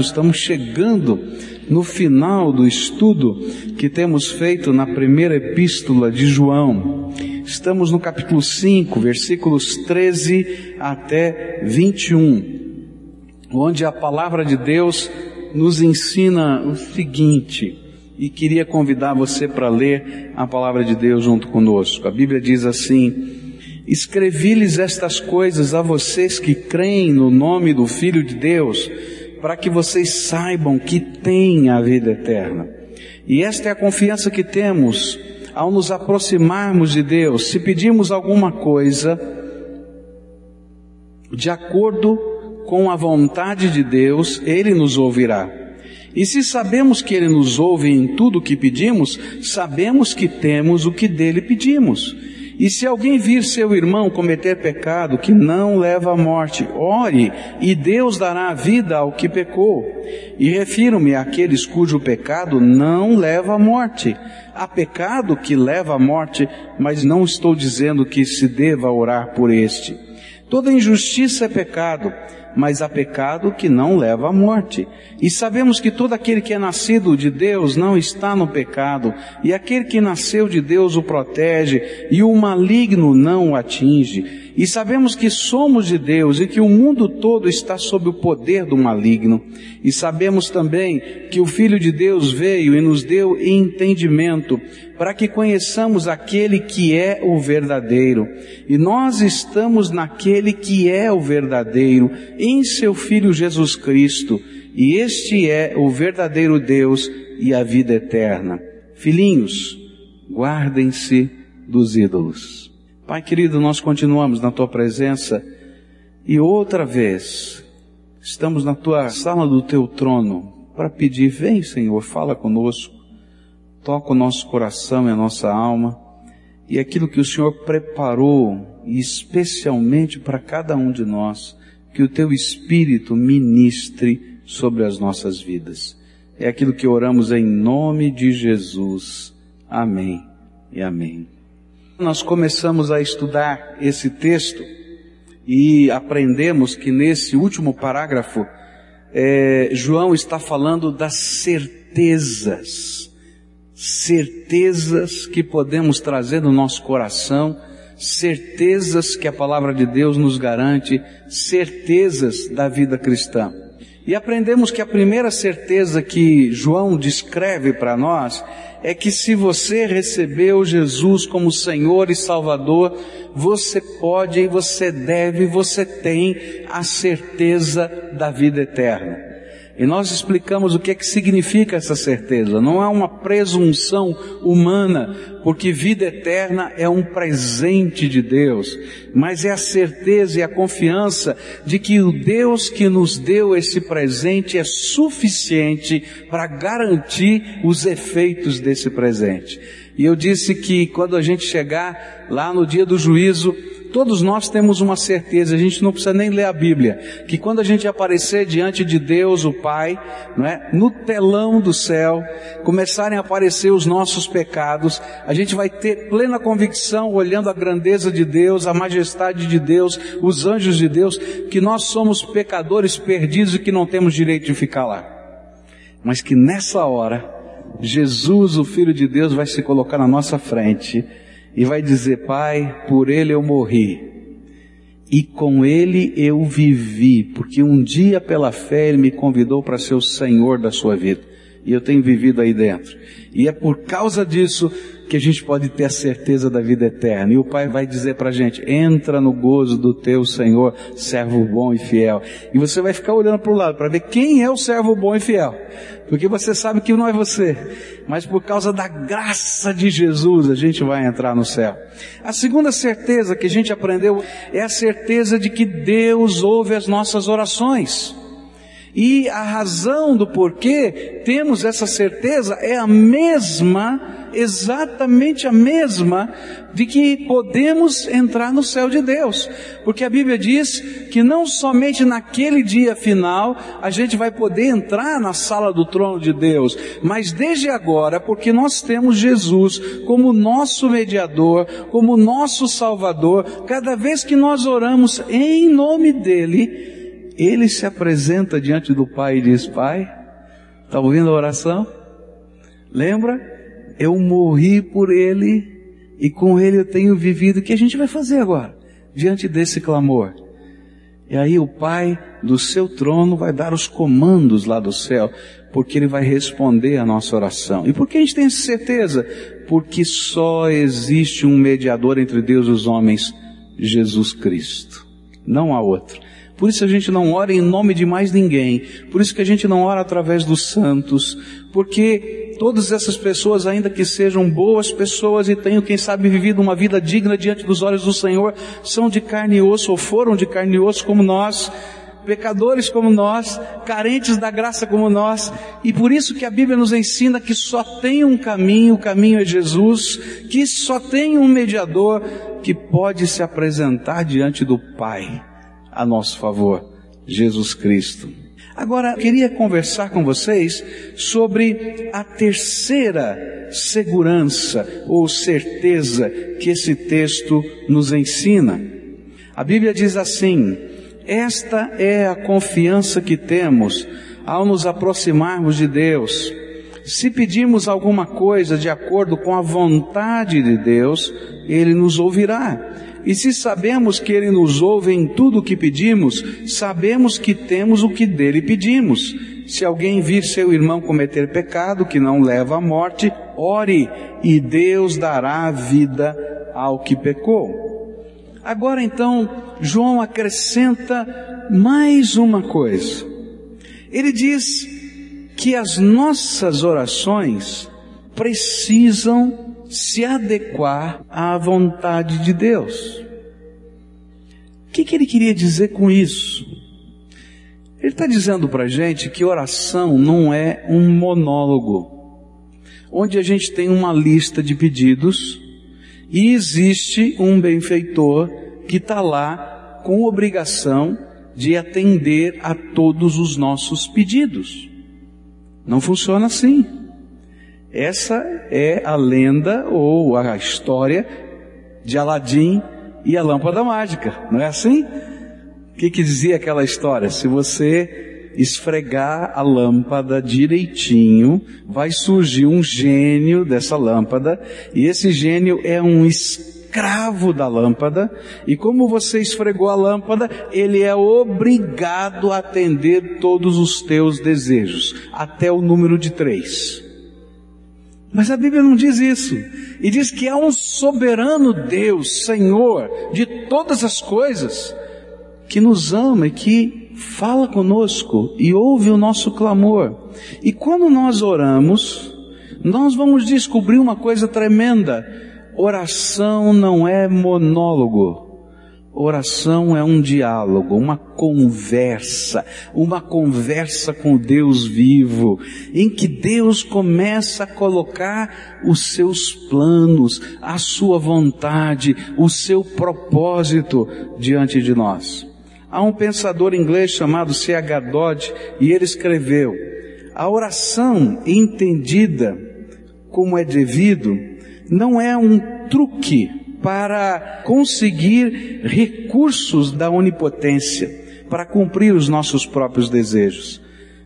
Estamos chegando no final do estudo que temos feito na primeira epístola de João. Estamos no capítulo 5, versículos 13 até 21, onde a palavra de Deus nos ensina o seguinte, e queria convidar você para ler a palavra de Deus junto conosco. A Bíblia diz assim: Escrevi-lhes estas coisas a vocês que creem no nome do Filho de Deus para que vocês saibam que têm a vida eterna. E esta é a confiança que temos ao nos aproximarmos de Deus. Se pedimos alguma coisa de acordo com a vontade de Deus, Ele nos ouvirá. E se sabemos que Ele nos ouve em tudo o que pedimos, sabemos que temos o que dele pedimos. E se alguém vir seu irmão cometer pecado que não leva à morte, ore e Deus dará vida ao que pecou. E refiro-me àqueles cujo pecado não leva à morte. Há pecado que leva à morte, mas não estou dizendo que se deva orar por este. Toda injustiça é pecado mas há pecado que não leva à morte. E sabemos que todo aquele que é nascido de Deus não está no pecado, e aquele que nasceu de Deus o protege, e o maligno não o atinge. E sabemos que somos de Deus e que o mundo todo está sob o poder do maligno. E sabemos também que o Filho de Deus veio e nos deu entendimento para que conheçamos aquele que é o verdadeiro. E nós estamos naquele que é o verdadeiro, em seu Filho Jesus Cristo. E este é o verdadeiro Deus e a vida eterna. Filhinhos, guardem-se dos ídolos. Pai querido, nós continuamos na tua presença e outra vez estamos na tua sala do teu trono para pedir: vem, Senhor, fala conosco, toca o nosso coração e a nossa alma e aquilo que o Senhor preparou especialmente para cada um de nós, que o teu Espírito ministre sobre as nossas vidas. É aquilo que oramos em nome de Jesus. Amém e amém. Nós começamos a estudar esse texto e aprendemos que nesse último parágrafo, é, João está falando das certezas, certezas que podemos trazer no nosso coração, certezas que a palavra de Deus nos garante, certezas da vida cristã. E aprendemos que a primeira certeza que João descreve para nós é que se você recebeu Jesus como Senhor e Salvador, você pode, você deve, você tem a certeza da vida eterna. E nós explicamos o que é que significa essa certeza. Não é uma presunção humana, porque vida eterna é um presente de Deus, mas é a certeza e a confiança de que o Deus que nos deu esse presente é suficiente para garantir os efeitos desse presente. E eu disse que quando a gente chegar lá no dia do juízo, Todos nós temos uma certeza, a gente não precisa nem ler a Bíblia, que quando a gente aparecer diante de Deus, o Pai, não é? no telão do céu, começarem a aparecer os nossos pecados, a gente vai ter plena convicção, olhando a grandeza de Deus, a majestade de Deus, os anjos de Deus, que nós somos pecadores perdidos e que não temos direito de ficar lá. Mas que nessa hora, Jesus, o Filho de Deus, vai se colocar na nossa frente, e vai dizer: Pai, por ele eu morri. E com ele eu vivi, porque um dia pela fé ele me convidou para ser o Senhor da sua vida. E eu tenho vivido aí dentro. E é por causa disso que a gente pode ter a certeza da vida eterna. E o Pai vai dizer para a gente: entra no gozo do teu Senhor, servo bom e fiel. E você vai ficar olhando para o lado para ver quem é o servo bom e fiel. Porque você sabe que não é você. Mas por causa da graça de Jesus, a gente vai entrar no céu. A segunda certeza que a gente aprendeu é a certeza de que Deus ouve as nossas orações. E a razão do porquê temos essa certeza é a mesma exatamente a mesma de que podemos entrar no céu de Deus. Porque a Bíblia diz que não somente naquele dia final a gente vai poder entrar na sala do trono de Deus, mas desde agora, porque nós temos Jesus como nosso mediador, como nosso salvador, cada vez que nós oramos em nome dele, ele se apresenta diante do Pai e diz: Pai, está ouvindo a oração? Lembra? Eu morri por ele e com ele eu tenho vivido. O que a gente vai fazer agora? Diante desse clamor. E aí o Pai do seu trono vai dar os comandos lá do céu, porque Ele vai responder a nossa oração. E por que a gente tem essa certeza? Porque só existe um mediador entre Deus e os homens, Jesus Cristo. Não há outro. Por isso a gente não ora em nome de mais ninguém. Por isso que a gente não ora através dos santos. Porque todas essas pessoas, ainda que sejam boas pessoas e tenham, quem sabe, vivido uma vida digna diante dos olhos do Senhor, são de carne e osso ou foram de carne e osso como nós pecadores como nós, carentes da graça como nós, e por isso que a Bíblia nos ensina que só tem um caminho, o caminho é Jesus, que só tem um mediador que pode se apresentar diante do Pai a nosso favor, Jesus Cristo. Agora, queria conversar com vocês sobre a terceira segurança ou certeza que esse texto nos ensina. A Bíblia diz assim: esta é a confiança que temos ao nos aproximarmos de Deus. Se pedimos alguma coisa de acordo com a vontade de Deus, Ele nos ouvirá. E se sabemos que Ele nos ouve em tudo o que pedimos, sabemos que temos o que dele pedimos. Se alguém vir seu irmão cometer pecado que não leva à morte, ore e Deus dará vida ao que pecou. Agora então, João acrescenta mais uma coisa. Ele diz que as nossas orações precisam se adequar à vontade de Deus. O que, que ele queria dizer com isso? Ele está dizendo para a gente que oração não é um monólogo, onde a gente tem uma lista de pedidos e existe um benfeitor que está lá com obrigação de atender a todos os nossos pedidos. Não funciona assim. Essa é a lenda ou a história de Aladim e a lâmpada mágica, não é assim? O que, que dizia aquela história? Se você esfregar a lâmpada direitinho, vai surgir um gênio dessa lâmpada, e esse gênio é um escravo da lâmpada, e como você esfregou a lâmpada, ele é obrigado a atender todos os teus desejos, até o número de três. Mas a Bíblia não diz isso. E diz que há um soberano Deus, Senhor de todas as coisas, que nos ama e que fala conosco e ouve o nosso clamor. E quando nós oramos, nós vamos descobrir uma coisa tremenda. Oração não é monólogo. Oração é um diálogo, uma conversa, uma conversa com Deus vivo, em que Deus começa a colocar os seus planos, a sua vontade, o seu propósito diante de nós. Há um pensador inglês chamado C.H. Dodd e ele escreveu: a oração entendida como é devido não é um truque para conseguir recursos da onipotência, para cumprir os nossos próprios desejos.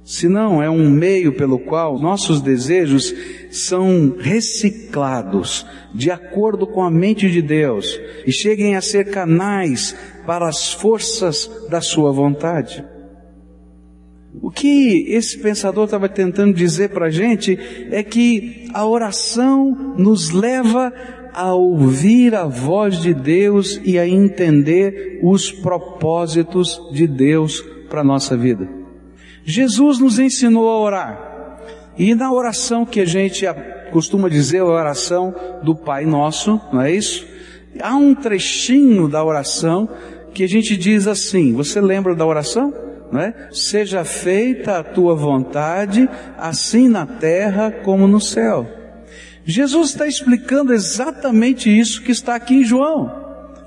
Senão é um meio pelo qual nossos desejos são reciclados de acordo com a mente de Deus e cheguem a ser canais para as forças da sua vontade. O que esse pensador estava tentando dizer para a gente é que a oração nos leva a ouvir a voz de Deus e a entender os propósitos de Deus para a nossa vida. Jesus nos ensinou a orar. E na oração que a gente costuma dizer, a oração do Pai Nosso, não é isso? Há um trechinho da oração que a gente diz assim, você lembra da oração? É? Seja feita a tua vontade, assim na terra como no céu. Jesus está explicando exatamente isso que está aqui em João,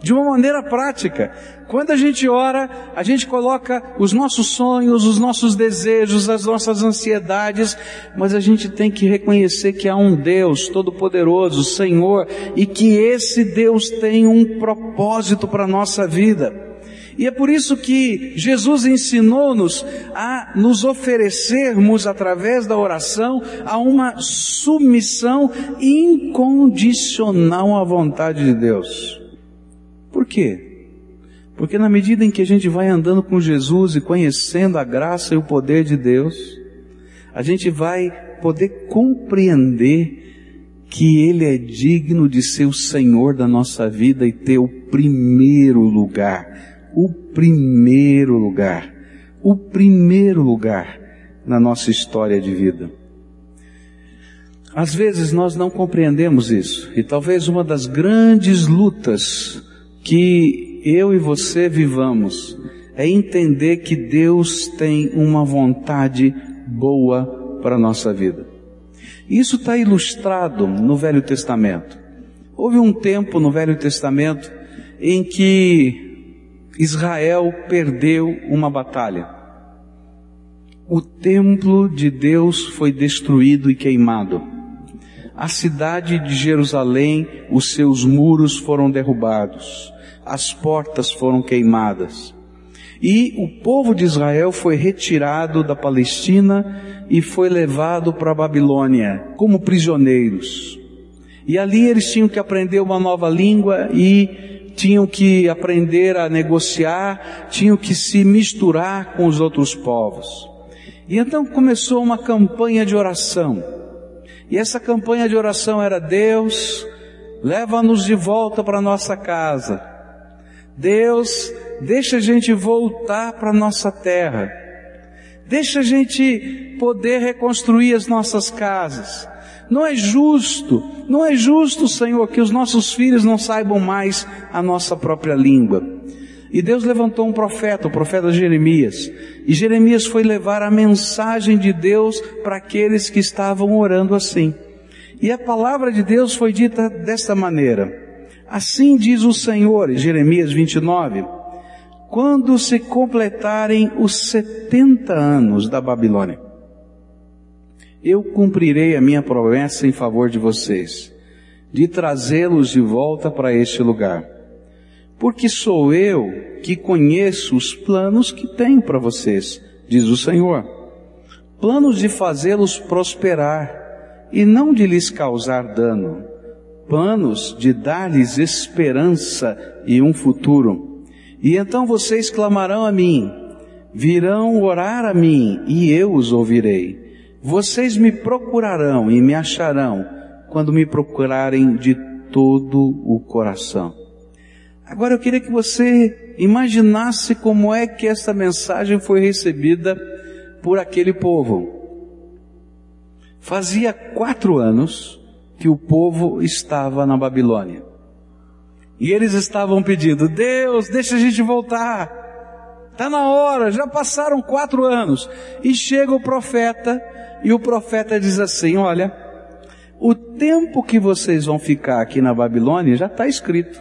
de uma maneira prática. Quando a gente ora, a gente coloca os nossos sonhos, os nossos desejos, as nossas ansiedades, mas a gente tem que reconhecer que há um Deus Todo-Poderoso, Senhor, e que esse Deus tem um propósito para a nossa vida. E é por isso que Jesus ensinou-nos a nos oferecermos através da oração a uma submissão incondicional à vontade de Deus. Por quê? Porque na medida em que a gente vai andando com Jesus e conhecendo a graça e o poder de Deus, a gente vai poder compreender que Ele é digno de ser o Senhor da nossa vida e ter o primeiro lugar, o primeiro lugar, o primeiro lugar na nossa história de vida. Às vezes nós não compreendemos isso, e talvez uma das grandes lutas que eu e você vivamos é entender que Deus tem uma vontade boa para a nossa vida. Isso está ilustrado no Velho Testamento. Houve um tempo no Velho Testamento em que Israel perdeu uma batalha. O templo de Deus foi destruído e queimado. A cidade de Jerusalém, os seus muros foram derrubados. As portas foram queimadas. E o povo de Israel foi retirado da Palestina e foi levado para a Babilônia como prisioneiros. E ali eles tinham que aprender uma nova língua e tinham que aprender a negociar, tinham que se misturar com os outros povos. E então começou uma campanha de oração. E essa campanha de oração era Deus, leva-nos de volta para nossa casa. Deus, deixa a gente voltar para nossa terra. Deixa a gente poder reconstruir as nossas casas. Não é justo, não é justo, Senhor, que os nossos filhos não saibam mais a nossa própria língua. E Deus levantou um profeta, o profeta Jeremias. E Jeremias foi levar a mensagem de Deus para aqueles que estavam orando assim. E a palavra de Deus foi dita desta maneira. Assim diz o Senhor, Jeremias 29, quando se completarem os 70 anos da Babilônia, eu cumprirei a minha promessa em favor de vocês, de trazê-los de volta para este lugar. Porque sou eu que conheço os planos que tenho para vocês, diz o Senhor. Planos de fazê-los prosperar e não de lhes causar dano planos de dar-lhes esperança e um futuro. E então vocês clamarão a mim, virão orar a mim e eu os ouvirei. Vocês me procurarão e me acharão quando me procurarem de todo o coração. Agora eu queria que você imaginasse como é que essa mensagem foi recebida por aquele povo. Fazia quatro anos que o povo estava na Babilônia. E eles estavam pedindo, Deus, deixa a gente voltar. Está na hora, já passaram quatro anos. E chega o profeta, e o profeta diz assim: Olha, o tempo que vocês vão ficar aqui na Babilônia já está escrito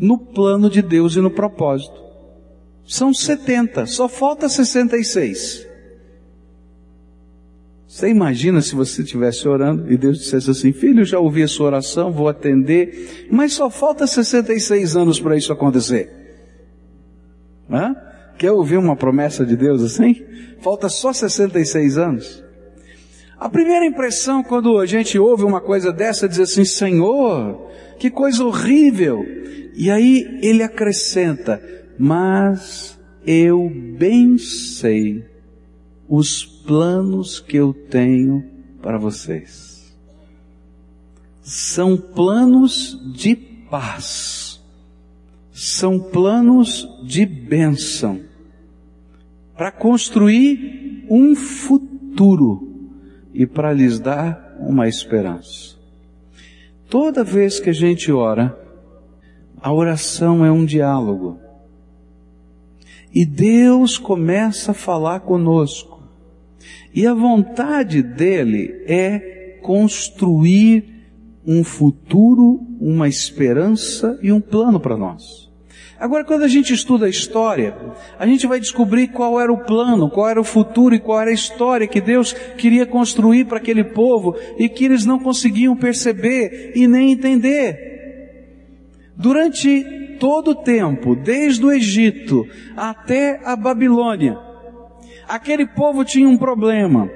no plano de Deus e no propósito. São 70, só falta 66. Você imagina se você estivesse orando e Deus dissesse assim, filho, já ouvi a sua oração, vou atender, mas só falta 66 anos para isso acontecer. Hã? Quer ouvir uma promessa de Deus assim? Falta só 66 anos. A primeira impressão quando a gente ouve uma coisa dessa é dizer assim, Senhor, que coisa horrível. E aí ele acrescenta, mas eu bem sei os planos que eu tenho para vocês. São planos de paz. São planos de bênção. Para construir um futuro e para lhes dar uma esperança. Toda vez que a gente ora, a oração é um diálogo. E Deus começa a falar conosco. E a vontade dele é construir um futuro, uma esperança e um plano para nós. Agora, quando a gente estuda a história, a gente vai descobrir qual era o plano, qual era o futuro e qual era a história que Deus queria construir para aquele povo e que eles não conseguiam perceber e nem entender. Durante todo o tempo, desde o Egito até a Babilônia, aquele povo tinha um problema,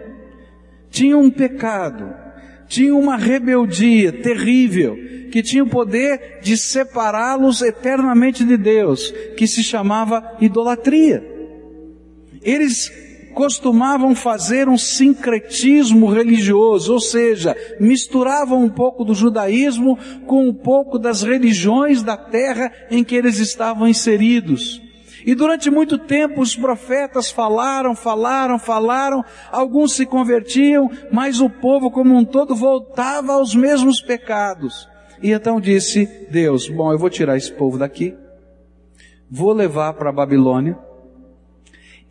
tinha um pecado, tinha uma rebeldia terrível, que tinha o poder de separá-los eternamente de Deus, que se chamava idolatria. Eles costumavam fazer um sincretismo religioso, ou seja, misturavam um pouco do judaísmo com um pouco das religiões da terra em que eles estavam inseridos. E durante muito tempo os profetas falaram, falaram, falaram, alguns se convertiam, mas o povo como um todo voltava aos mesmos pecados. E então disse Deus: Bom, eu vou tirar esse povo daqui, vou levar para a Babilônia,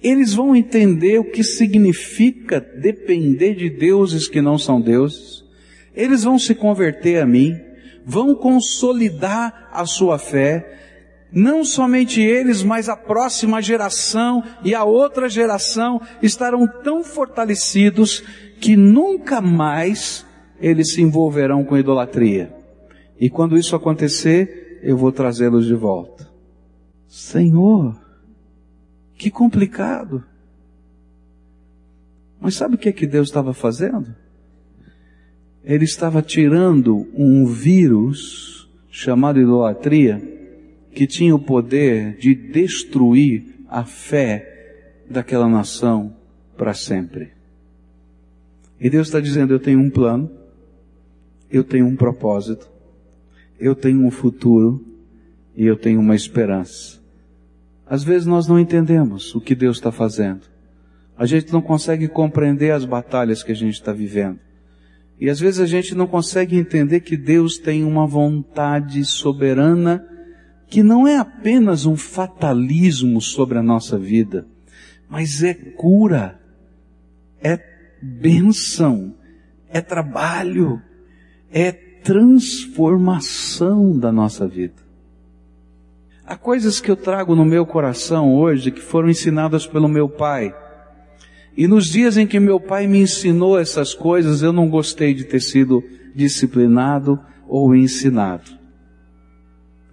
eles vão entender o que significa depender de deuses que não são deuses. Eles vão se converter a mim, vão consolidar a sua fé. Não somente eles, mas a próxima geração e a outra geração estarão tão fortalecidos que nunca mais eles se envolverão com idolatria. E quando isso acontecer, eu vou trazê-los de volta. Senhor, que complicado. Mas sabe o que é que Deus estava fazendo? Ele estava tirando um vírus chamado idolatria, que tinha o poder de destruir a fé daquela nação para sempre. E Deus está dizendo: Eu tenho um plano, eu tenho um propósito, eu tenho um futuro e eu tenho uma esperança. Às vezes nós não entendemos o que Deus está fazendo. A gente não consegue compreender as batalhas que a gente está vivendo. E às vezes a gente não consegue entender que Deus tem uma vontade soberana que não é apenas um fatalismo sobre a nossa vida, mas é cura, é bênção, é trabalho, é transformação da nossa vida. Há coisas que eu trago no meu coração hoje que foram ensinadas pelo meu pai. E nos dias em que meu pai me ensinou essas coisas, eu não gostei de ter sido disciplinado ou ensinado.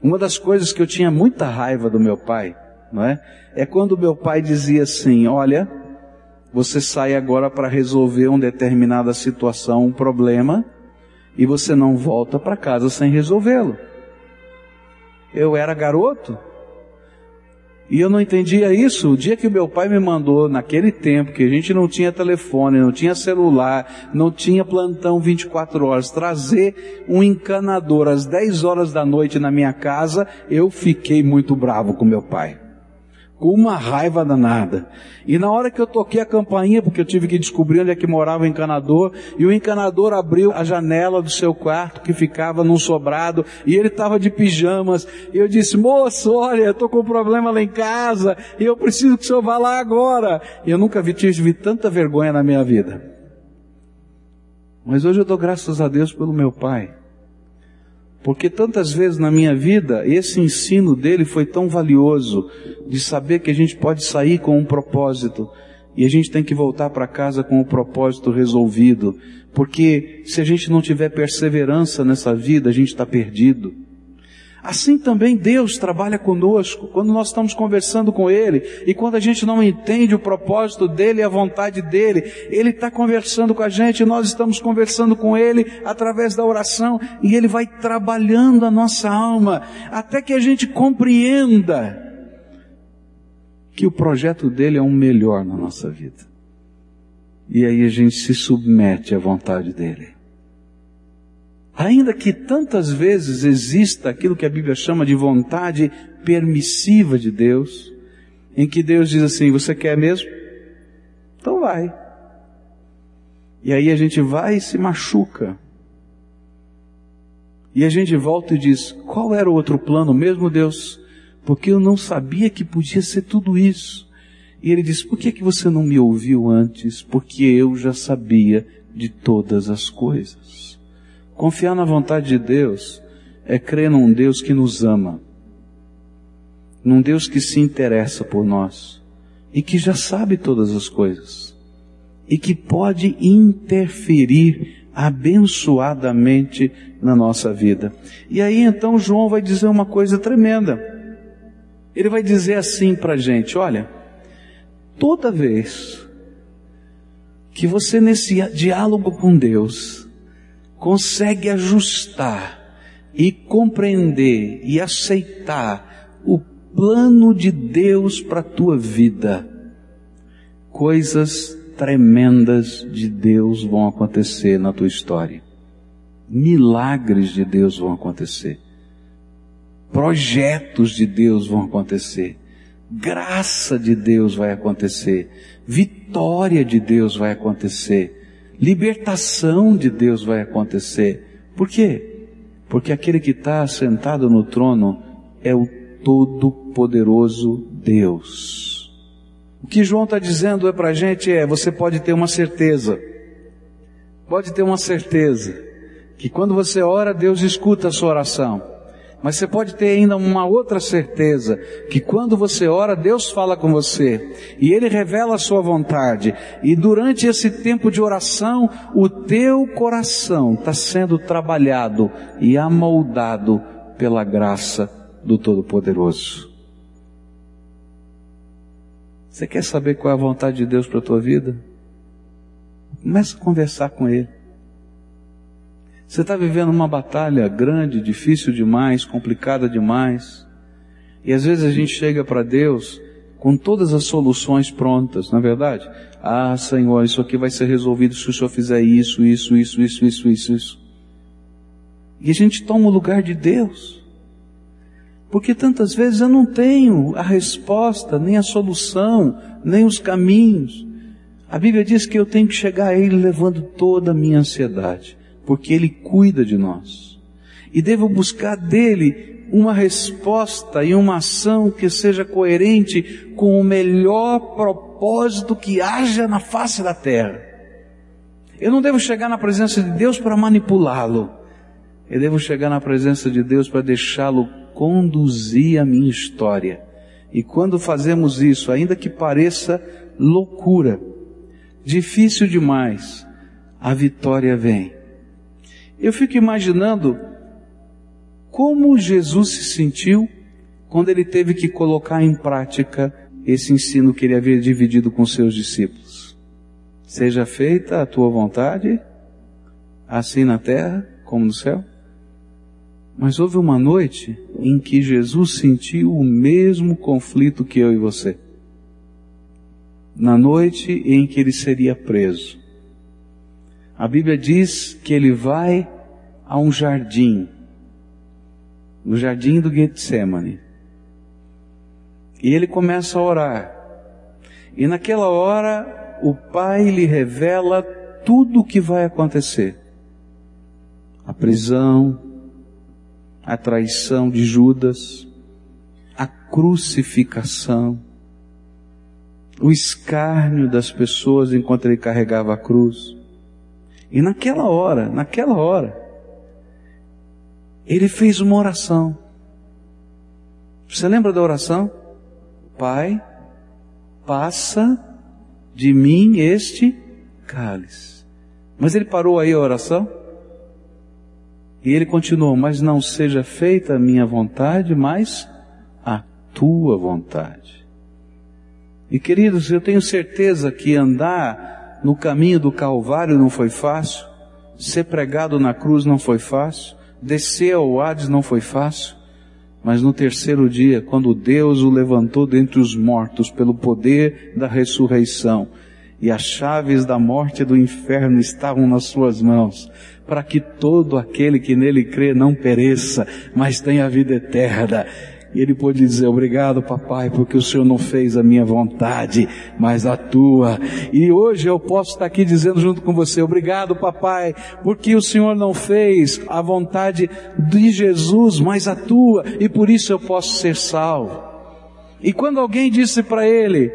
Uma das coisas que eu tinha muita raiva do meu pai, não é? É quando meu pai dizia assim: "Olha, você sai agora para resolver uma determinada situação, um problema, e você não volta para casa sem resolvê-lo." eu era garoto. E eu não entendia isso. O dia que meu pai me mandou, naquele tempo, que a gente não tinha telefone, não tinha celular, não tinha plantão 24 horas, trazer um encanador às 10 horas da noite na minha casa, eu fiquei muito bravo com meu pai com uma raiva danada. E na hora que eu toquei a campainha, porque eu tive que descobrir onde é que morava o encanador, e o encanador abriu a janela do seu quarto, que ficava num sobrado, e ele estava de pijamas, e eu disse, moço, olha, eu estou com um problema lá em casa, e eu preciso que o senhor vá lá agora. E eu nunca vi, tive tanta vergonha na minha vida. Mas hoje eu dou graças a Deus pelo meu pai. Porque tantas vezes na minha vida, esse ensino dele foi tão valioso, de saber que a gente pode sair com um propósito, e a gente tem que voltar para casa com o propósito resolvido, porque se a gente não tiver perseverança nessa vida, a gente está perdido. Assim também Deus trabalha conosco, quando nós estamos conversando com Ele, e quando a gente não entende o propósito dEle e a vontade dEle, Ele está conversando com a gente, nós estamos conversando com Ele através da oração, e Ele vai trabalhando a nossa alma, até que a gente compreenda que o projeto dEle é um melhor na nossa vida. E aí a gente se submete à vontade dEle. Ainda que tantas vezes exista aquilo que a Bíblia chama de vontade permissiva de Deus, em que Deus diz assim: Você quer mesmo? Então vai. E aí a gente vai e se machuca. E a gente volta e diz: Qual era o outro plano mesmo, Deus? Porque eu não sabia que podia ser tudo isso. E ele diz: Por que, que você não me ouviu antes? Porque eu já sabia de todas as coisas. Confiar na vontade de Deus é crer num Deus que nos ama, num Deus que se interessa por nós e que já sabe todas as coisas e que pode interferir abençoadamente na nossa vida. E aí então João vai dizer uma coisa tremenda. Ele vai dizer assim para a gente: olha, toda vez que você nesse diálogo com Deus consegue ajustar e compreender e aceitar o plano de Deus para a tua vida, coisas tremendas de Deus vão acontecer na tua história. Milagres de Deus vão acontecer. Projetos de Deus vão acontecer. Graça de Deus vai acontecer. Vitória de Deus vai acontecer. Libertação de Deus vai acontecer. Por quê? Porque aquele que está sentado no trono é o Todo-Poderoso Deus. O que João está dizendo é para a gente é, você pode ter uma certeza, pode ter uma certeza, que quando você ora, Deus escuta a sua oração. Mas você pode ter ainda uma outra certeza, que quando você ora, Deus fala com você, e Ele revela a sua vontade, e durante esse tempo de oração, o teu coração está sendo trabalhado e amoldado pela graça do Todo-Poderoso. Você quer saber qual é a vontade de Deus para a tua vida? Começa a conversar com Ele. Você está vivendo uma batalha grande, difícil demais, complicada demais. E às vezes a gente chega para Deus com todas as soluções prontas, não é verdade? Ah, Senhor, isso aqui vai ser resolvido se o Senhor fizer isso, isso, isso, isso, isso, isso, isso. E a gente toma o lugar de Deus. Porque tantas vezes eu não tenho a resposta, nem a solução, nem os caminhos. A Bíblia diz que eu tenho que chegar a Ele levando toda a minha ansiedade, porque Ele cuida de nós. E devo buscar dele uma resposta e uma ação que seja coerente com o melhor propósito que haja na face da terra. Eu não devo chegar na presença de Deus para manipulá-lo. Eu devo chegar na presença de Deus para deixá-lo conduzir a minha história. E quando fazemos isso, ainda que pareça loucura, difícil demais, a vitória vem. Eu fico imaginando como Jesus se sentiu quando ele teve que colocar em prática esse ensino que ele havia dividido com seus discípulos. Seja feita a tua vontade, assim na terra como no céu. Mas houve uma noite em que Jesus sentiu o mesmo conflito que eu e você. Na noite em que ele seria preso. A Bíblia diz que ele vai a um jardim, no jardim do Getsemane. E ele começa a orar. E naquela hora, o Pai lhe revela tudo o que vai acontecer. A prisão, a traição de Judas, a crucificação, o escárnio das pessoas enquanto ele carregava a cruz. E naquela hora, naquela hora, ele fez uma oração. Você lembra da oração? Pai, passa de mim este cálice. Mas ele parou aí a oração? E ele continuou, mas não seja feita a minha vontade, mas a tua vontade. E queridos, eu tenho certeza que andar no caminho do Calvário não foi fácil, ser pregado na cruz não foi fácil, descer ao Hades não foi fácil, mas no terceiro dia, quando Deus o levantou dentre os mortos pelo poder da ressurreição, e as chaves da morte e do inferno estavam nas suas mãos, para que todo aquele que nele crê não pereça, mas tenha vida eterna. E ele pôde dizer, obrigado papai, porque o Senhor não fez a minha vontade, mas a tua. E hoje eu posso estar aqui dizendo junto com você, obrigado papai, porque o Senhor não fez a vontade de Jesus, mas a tua, e por isso eu posso ser salvo. E quando alguém disse para ele,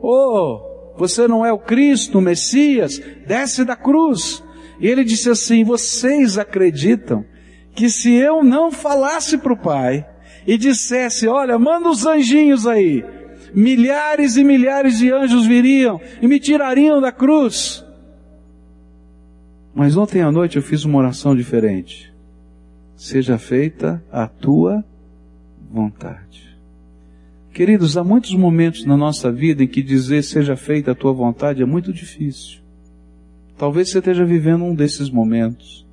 oh, você não é o Cristo, o Messias, desce da cruz. E ele disse assim: Vocês acreditam que se eu não falasse para o Pai e dissesse: Olha, manda os anjinhos aí, milhares e milhares de anjos viriam e me tirariam da cruz? Mas ontem à noite eu fiz uma oração diferente. Seja feita a tua vontade. Queridos, há muitos momentos na nossa vida em que dizer seja feita a tua vontade é muito difícil. Talvez você esteja vivendo um desses momentos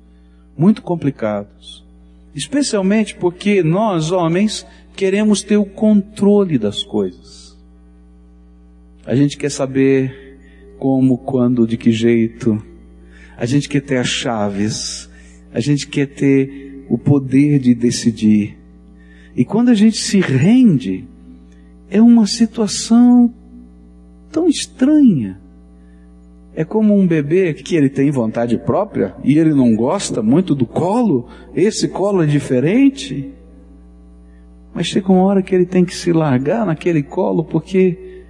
muito complicados. Especialmente porque nós, homens, queremos ter o controle das coisas. A gente quer saber como, quando, de que jeito. A gente quer ter as chaves. A gente quer ter o poder de decidir. E quando a gente se rende, é uma situação tão estranha. É como um bebê que ele tem vontade própria e ele não gosta muito do colo, esse colo é diferente. Mas chega uma hora que ele tem que se largar naquele colo, porque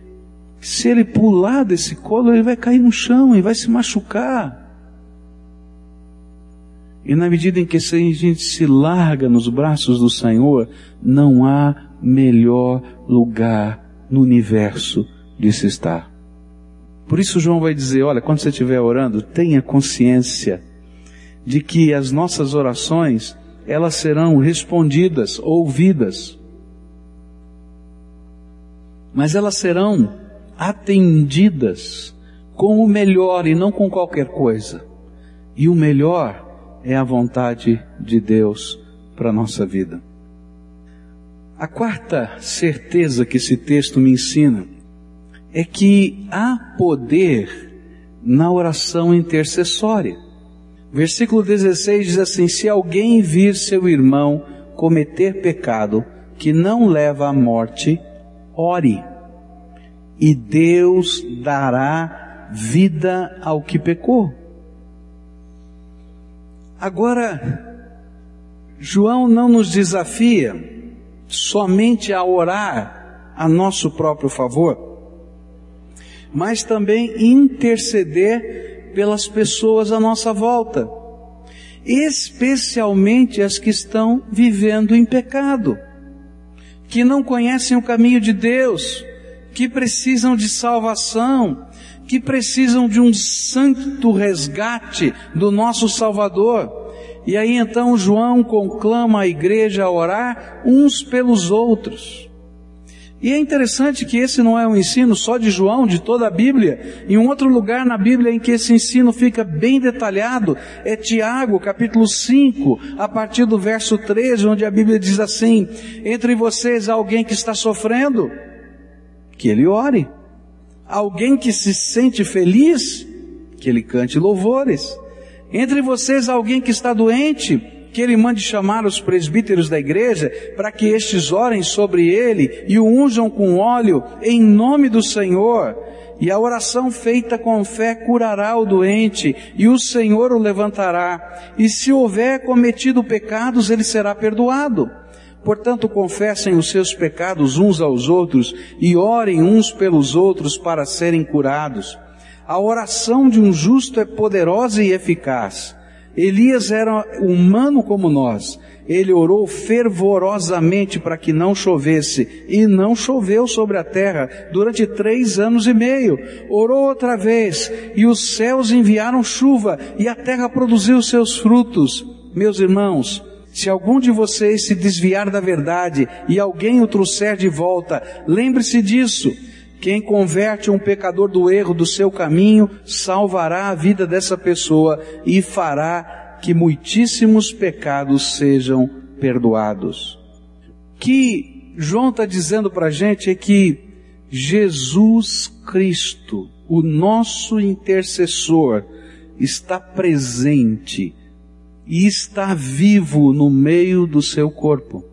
se ele pular desse colo, ele vai cair no chão e vai se machucar. E na medida em que a gente se larga nos braços do Senhor, não há melhor lugar no universo de se estar. Por isso João vai dizer, olha, quando você estiver orando, tenha consciência de que as nossas orações, elas serão respondidas, ouvidas. Mas elas serão atendidas com o melhor e não com qualquer coisa. E o melhor é a vontade de Deus para a nossa vida. A quarta certeza que esse texto me ensina é que há poder na oração intercessória. Versículo 16 diz assim: Se alguém vir seu irmão cometer pecado que não leva à morte, ore, e Deus dará vida ao que pecou. Agora, João não nos desafia somente a orar a nosso próprio favor, mas também interceder pelas pessoas à nossa volta, especialmente as que estão vivendo em pecado, que não conhecem o caminho de Deus, que precisam de salvação, que precisam de um santo resgate do nosso Salvador. E aí então João conclama a igreja a orar uns pelos outros. E é interessante que esse não é um ensino só de João, de toda a Bíblia. Em um outro lugar na Bíblia em que esse ensino fica bem detalhado é Tiago, capítulo 5, a partir do verso 13, onde a Bíblia diz assim: Entre vocês há alguém que está sofrendo, que ele ore. Alguém que se sente feliz, que ele cante louvores. Entre vocês alguém que está doente, que ele mande chamar os presbíteros da igreja para que estes orem sobre ele e o unjam com óleo em nome do Senhor. E a oração feita com fé curará o doente e o Senhor o levantará. E se houver cometido pecados, ele será perdoado. Portanto, confessem os seus pecados uns aos outros e orem uns pelos outros para serem curados. A oração de um justo é poderosa e eficaz. Elias era humano como nós. Ele orou fervorosamente para que não chovesse, e não choveu sobre a terra durante três anos e meio. Orou outra vez, e os céus enviaram chuva, e a terra produziu seus frutos. Meus irmãos, se algum de vocês se desviar da verdade e alguém o trouxer de volta, lembre-se disso. Quem converte um pecador do erro do seu caminho, salvará a vida dessa pessoa e fará que muitíssimos pecados sejam perdoados. Que João está dizendo para a gente é que Jesus Cristo, o nosso intercessor, está presente e está vivo no meio do seu corpo.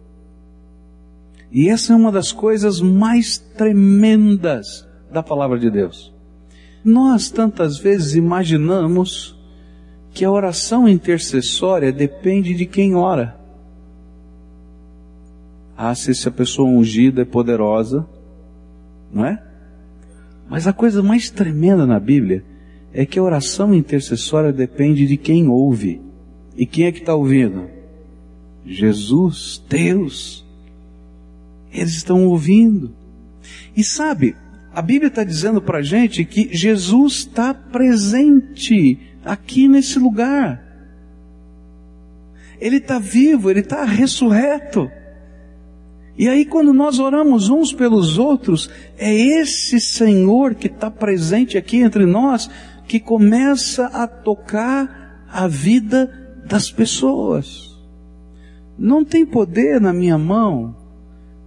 E essa é uma das coisas mais tremendas da palavra de Deus. Nós tantas vezes imaginamos que a oração intercessória depende de quem ora. Ah, se a pessoa ungida é poderosa, não é? Mas a coisa mais tremenda na Bíblia é que a oração intercessória depende de quem ouve. E quem é que está ouvindo? Jesus, Deus. Eles estão ouvindo. E sabe, a Bíblia está dizendo para a gente que Jesus está presente aqui nesse lugar. Ele está vivo, ele está ressurreto. E aí, quando nós oramos uns pelos outros, é esse Senhor que está presente aqui entre nós que começa a tocar a vida das pessoas. Não tem poder na minha mão,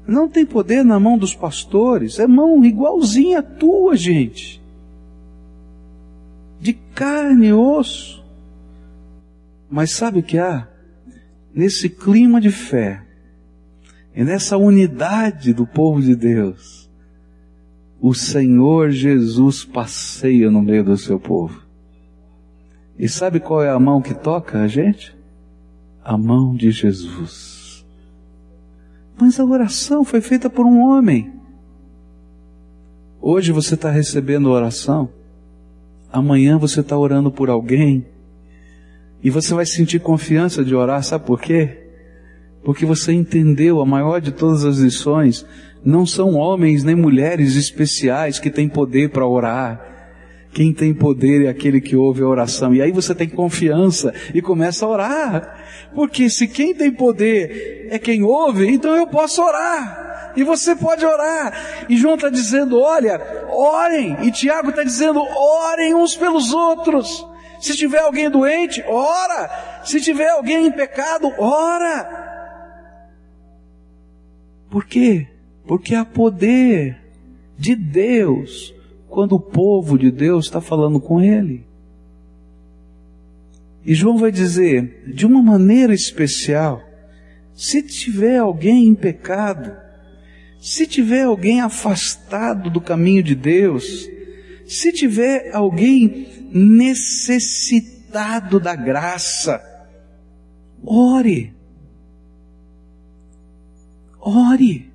não tem poder na mão dos pastores, é mão igualzinha a tua, gente. De carne e osso. Mas sabe o que há? Nesse clima de fé, e nessa unidade do povo de Deus, o Senhor Jesus passeia no meio do seu povo. E sabe qual é a mão que toca a gente? A mão de Jesus. Mas a oração foi feita por um homem. Hoje você está recebendo oração, amanhã você está orando por alguém, e você vai sentir confiança de orar, sabe por quê? porque você entendeu a maior de todas as lições. Não são homens nem mulheres especiais que têm poder para orar. Quem tem poder é aquele que ouve a oração. E aí você tem confiança e começa a orar. Porque se quem tem poder é quem ouve, então eu posso orar. E você pode orar. E João está dizendo: olha, orem. E Tiago está dizendo: orem uns pelos outros. Se tiver alguém doente, ora. Se tiver alguém em pecado, ora. Por quê? Porque há poder de Deus quando o povo de Deus está falando com Ele. E João vai dizer, de uma maneira especial, se tiver alguém em pecado, se tiver alguém afastado do caminho de Deus, se tiver alguém necessitado da graça, ore. Ore.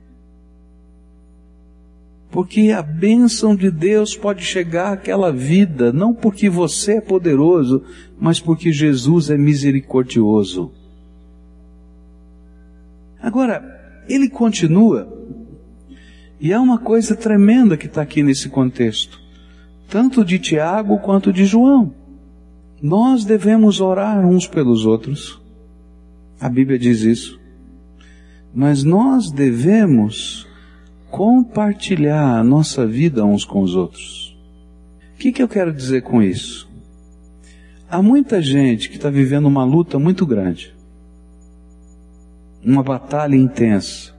Porque a bênção de Deus pode chegar àquela vida, não porque você é poderoso, mas porque Jesus é misericordioso. Agora, ele continua, e há uma coisa tremenda que está aqui nesse contexto, tanto de Tiago quanto de João. Nós devemos orar uns pelos outros. A Bíblia diz isso mas nós devemos compartilhar a nossa vida uns com os outros. O que, que eu quero dizer com isso? Há muita gente que está vivendo uma luta muito grande, uma batalha intensa.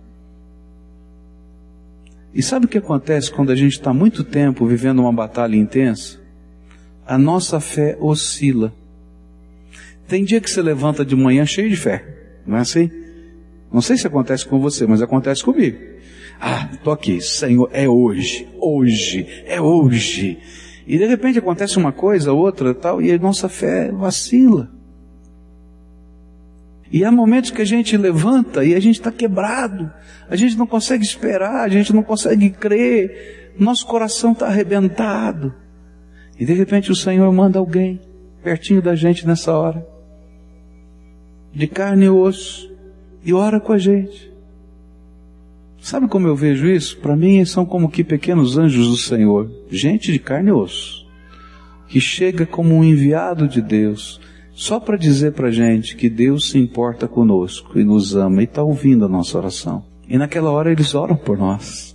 E sabe o que acontece quando a gente está muito tempo vivendo uma batalha intensa? A nossa fé oscila. Tem dia que você levanta de manhã cheio de fé, não é assim? Não sei se acontece com você, mas acontece comigo. Ah, tô aqui, Senhor, é hoje, hoje, é hoje. E de repente acontece uma coisa, outra, tal, e a nossa fé vacila. E há momentos que a gente levanta e a gente está quebrado, a gente não consegue esperar, a gente não consegue crer, nosso coração está arrebentado. E de repente o Senhor manda alguém pertinho da gente nessa hora, de carne e osso, e ora com a gente. Sabe como eu vejo isso? Para mim são como que pequenos anjos do Senhor, gente de carne e osso, que chega como um enviado de Deus, só para dizer para a gente que Deus se importa conosco e nos ama e está ouvindo a nossa oração. E naquela hora eles oram por nós.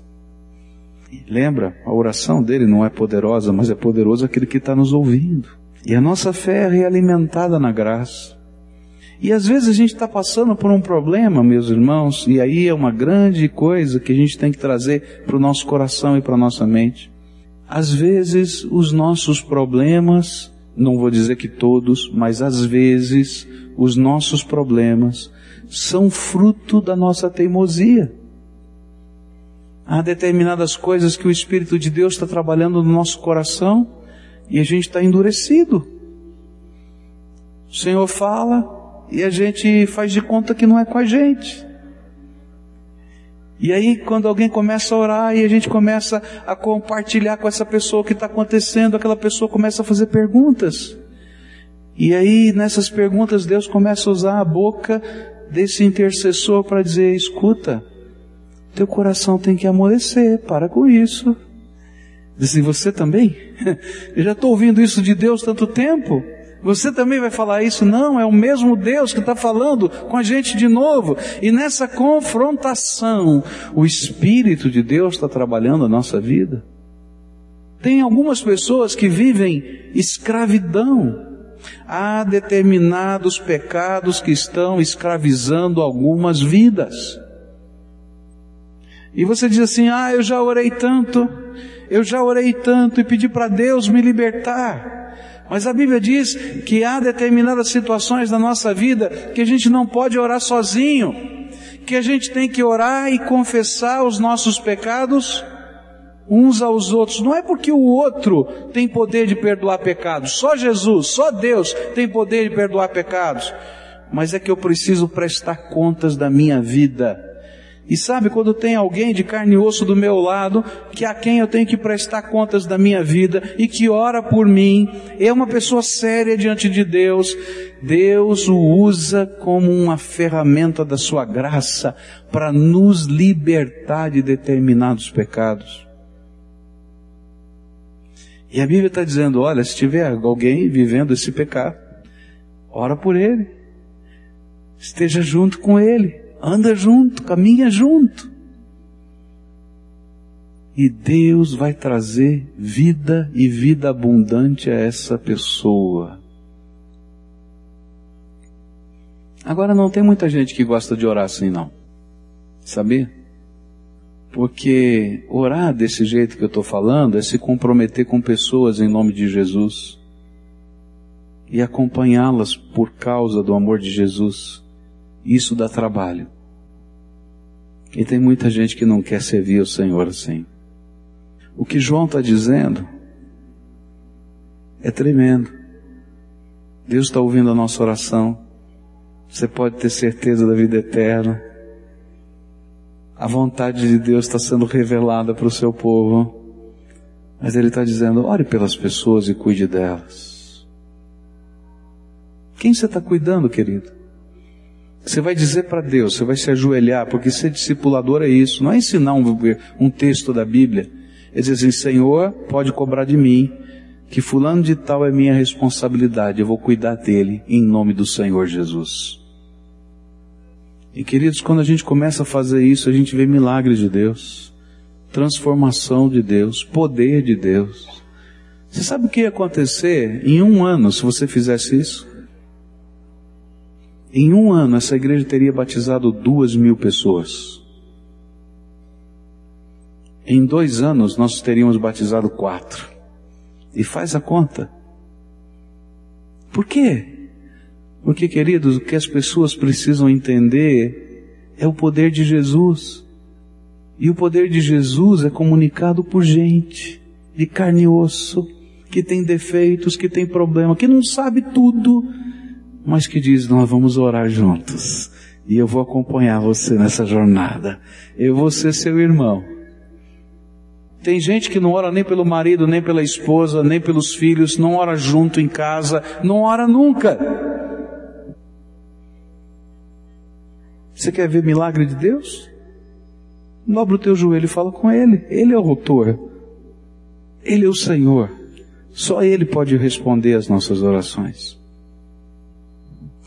Lembra, a oração dele não é poderosa, mas é poderoso aquele que está nos ouvindo. E a nossa fé é realimentada na graça. E às vezes a gente está passando por um problema, meus irmãos, e aí é uma grande coisa que a gente tem que trazer para o nosso coração e para a nossa mente. Às vezes os nossos problemas, não vou dizer que todos, mas às vezes os nossos problemas são fruto da nossa teimosia. Há determinadas coisas que o Espírito de Deus está trabalhando no nosso coração e a gente está endurecido. O Senhor fala, e a gente faz de conta que não é com a gente. E aí, quando alguém começa a orar e a gente começa a compartilhar com essa pessoa o que está acontecendo, aquela pessoa começa a fazer perguntas. E aí, nessas perguntas, Deus começa a usar a boca desse intercessor para dizer: escuta, teu coração tem que amolecer, para com isso. Dizem, você também? Eu já estou ouvindo isso de Deus tanto tempo. Você também vai falar isso? Não, é o mesmo Deus que está falando com a gente de novo. E nessa confrontação, o Espírito de Deus está trabalhando a nossa vida. Tem algumas pessoas que vivem escravidão. Há determinados pecados que estão escravizando algumas vidas. E você diz assim: Ah, eu já orei tanto, eu já orei tanto e pedi para Deus me libertar. Mas a Bíblia diz que há determinadas situações na nossa vida que a gente não pode orar sozinho, que a gente tem que orar e confessar os nossos pecados uns aos outros. Não é porque o outro tem poder de perdoar pecados, só Jesus, só Deus tem poder de perdoar pecados, mas é que eu preciso prestar contas da minha vida e sabe quando tem alguém de carne e osso do meu lado, que a quem eu tenho que prestar contas da minha vida e que ora por mim, é uma pessoa séria diante de Deus, Deus o usa como uma ferramenta da sua graça para nos libertar de determinados pecados. E a Bíblia está dizendo, olha, se tiver alguém vivendo esse pecado, ora por ele. Esteja junto com ele anda junto, caminha junto. E Deus vai trazer vida e vida abundante a essa pessoa. Agora não tem muita gente que gosta de orar assim não. Sabia? Porque orar desse jeito que eu estou falando é se comprometer com pessoas em nome de Jesus e acompanhá-las por causa do amor de Jesus. Isso dá trabalho. E tem muita gente que não quer servir o Senhor assim. O que João está dizendo é tremendo. Deus está ouvindo a nossa oração. Você pode ter certeza da vida eterna. A vontade de Deus está sendo revelada para o seu povo. Mas Ele está dizendo: ore pelas pessoas e cuide delas. Quem você está cuidando, querido? Você vai dizer para Deus, você vai se ajoelhar, porque ser discipulador é isso, não é ensinar um, um texto da Bíblia. É dizer assim, Senhor, pode cobrar de mim, que fulano de tal é minha responsabilidade, eu vou cuidar dele, em nome do Senhor Jesus. E queridos, quando a gente começa a fazer isso, a gente vê milagres de Deus, transformação de Deus, poder de Deus. Você sabe o que ia acontecer em um ano se você fizesse isso? Em um ano, essa igreja teria batizado duas mil pessoas. Em dois anos, nós teríamos batizado quatro. E faz a conta. Por quê? Porque, queridos, o que as pessoas precisam entender é o poder de Jesus. E o poder de Jesus é comunicado por gente de carne e osso, que tem defeitos, que tem problema, que não sabe tudo, mas que diz: Nós vamos orar juntos. E eu vou acompanhar você nessa jornada. Eu vou ser seu irmão. Tem gente que não ora nem pelo marido, nem pela esposa, nem pelos filhos, não ora junto em casa, não ora nunca. Você quer ver milagre de Deus? Dobra o teu joelho e fala com Ele. Ele é o autor. Ele é o Senhor. Só Ele pode responder às nossas orações.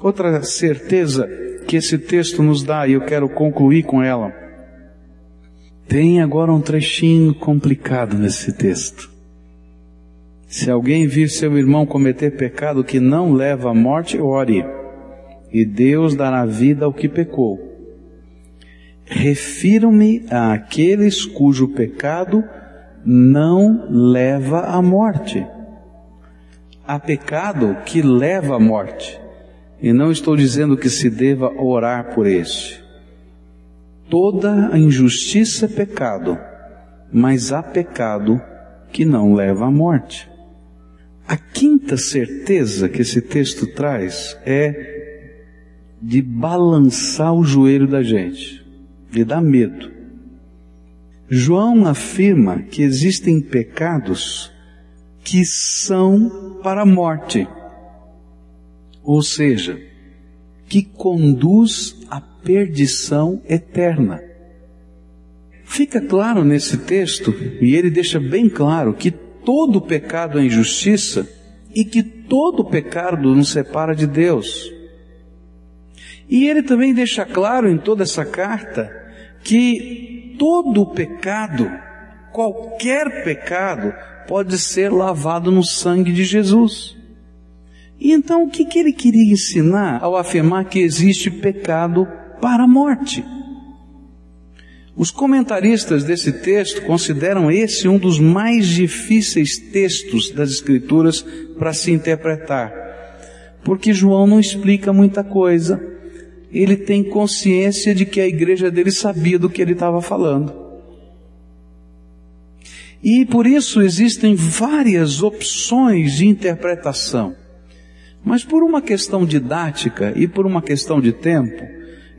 Outra certeza que esse texto nos dá, e eu quero concluir com ela, tem agora um trechinho complicado nesse texto. Se alguém vir seu irmão cometer pecado que não leva à morte, ore, e Deus dará vida ao que pecou. Refiro-me àqueles cujo pecado não leva à morte. Há pecado que leva à morte. E não estou dizendo que se deva orar por este. Toda a injustiça é pecado, mas há pecado que não leva à morte. A quinta certeza que esse texto traz é de balançar o joelho da gente, de dar medo. João afirma que existem pecados que são para a morte ou seja, que conduz à perdição eterna. Fica claro nesse texto, e ele deixa bem claro, que todo pecado é injustiça e que todo pecado nos separa de Deus. E ele também deixa claro em toda essa carta que todo pecado, qualquer pecado, pode ser lavado no sangue de Jesus. E então o que, que ele queria ensinar ao afirmar que existe pecado para a morte? Os comentaristas desse texto consideram esse um dos mais difíceis textos das Escrituras para se interpretar, porque João não explica muita coisa. Ele tem consciência de que a igreja dele sabia do que ele estava falando. E por isso existem várias opções de interpretação. Mas por uma questão didática e por uma questão de tempo,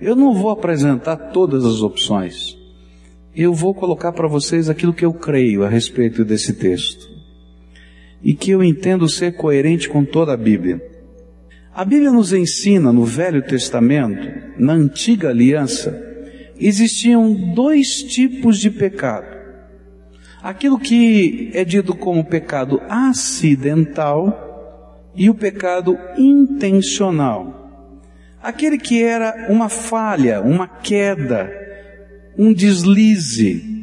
eu não vou apresentar todas as opções eu vou colocar para vocês aquilo que eu creio a respeito desse texto e que eu entendo ser coerente com toda a Bíblia. A Bíblia nos ensina no Velho Testamento, na Antiga Aliança, existiam dois tipos de pecado. Aquilo que é dito como pecado acidental e o pecado intencional. Aquele que era uma falha, uma queda, um deslize,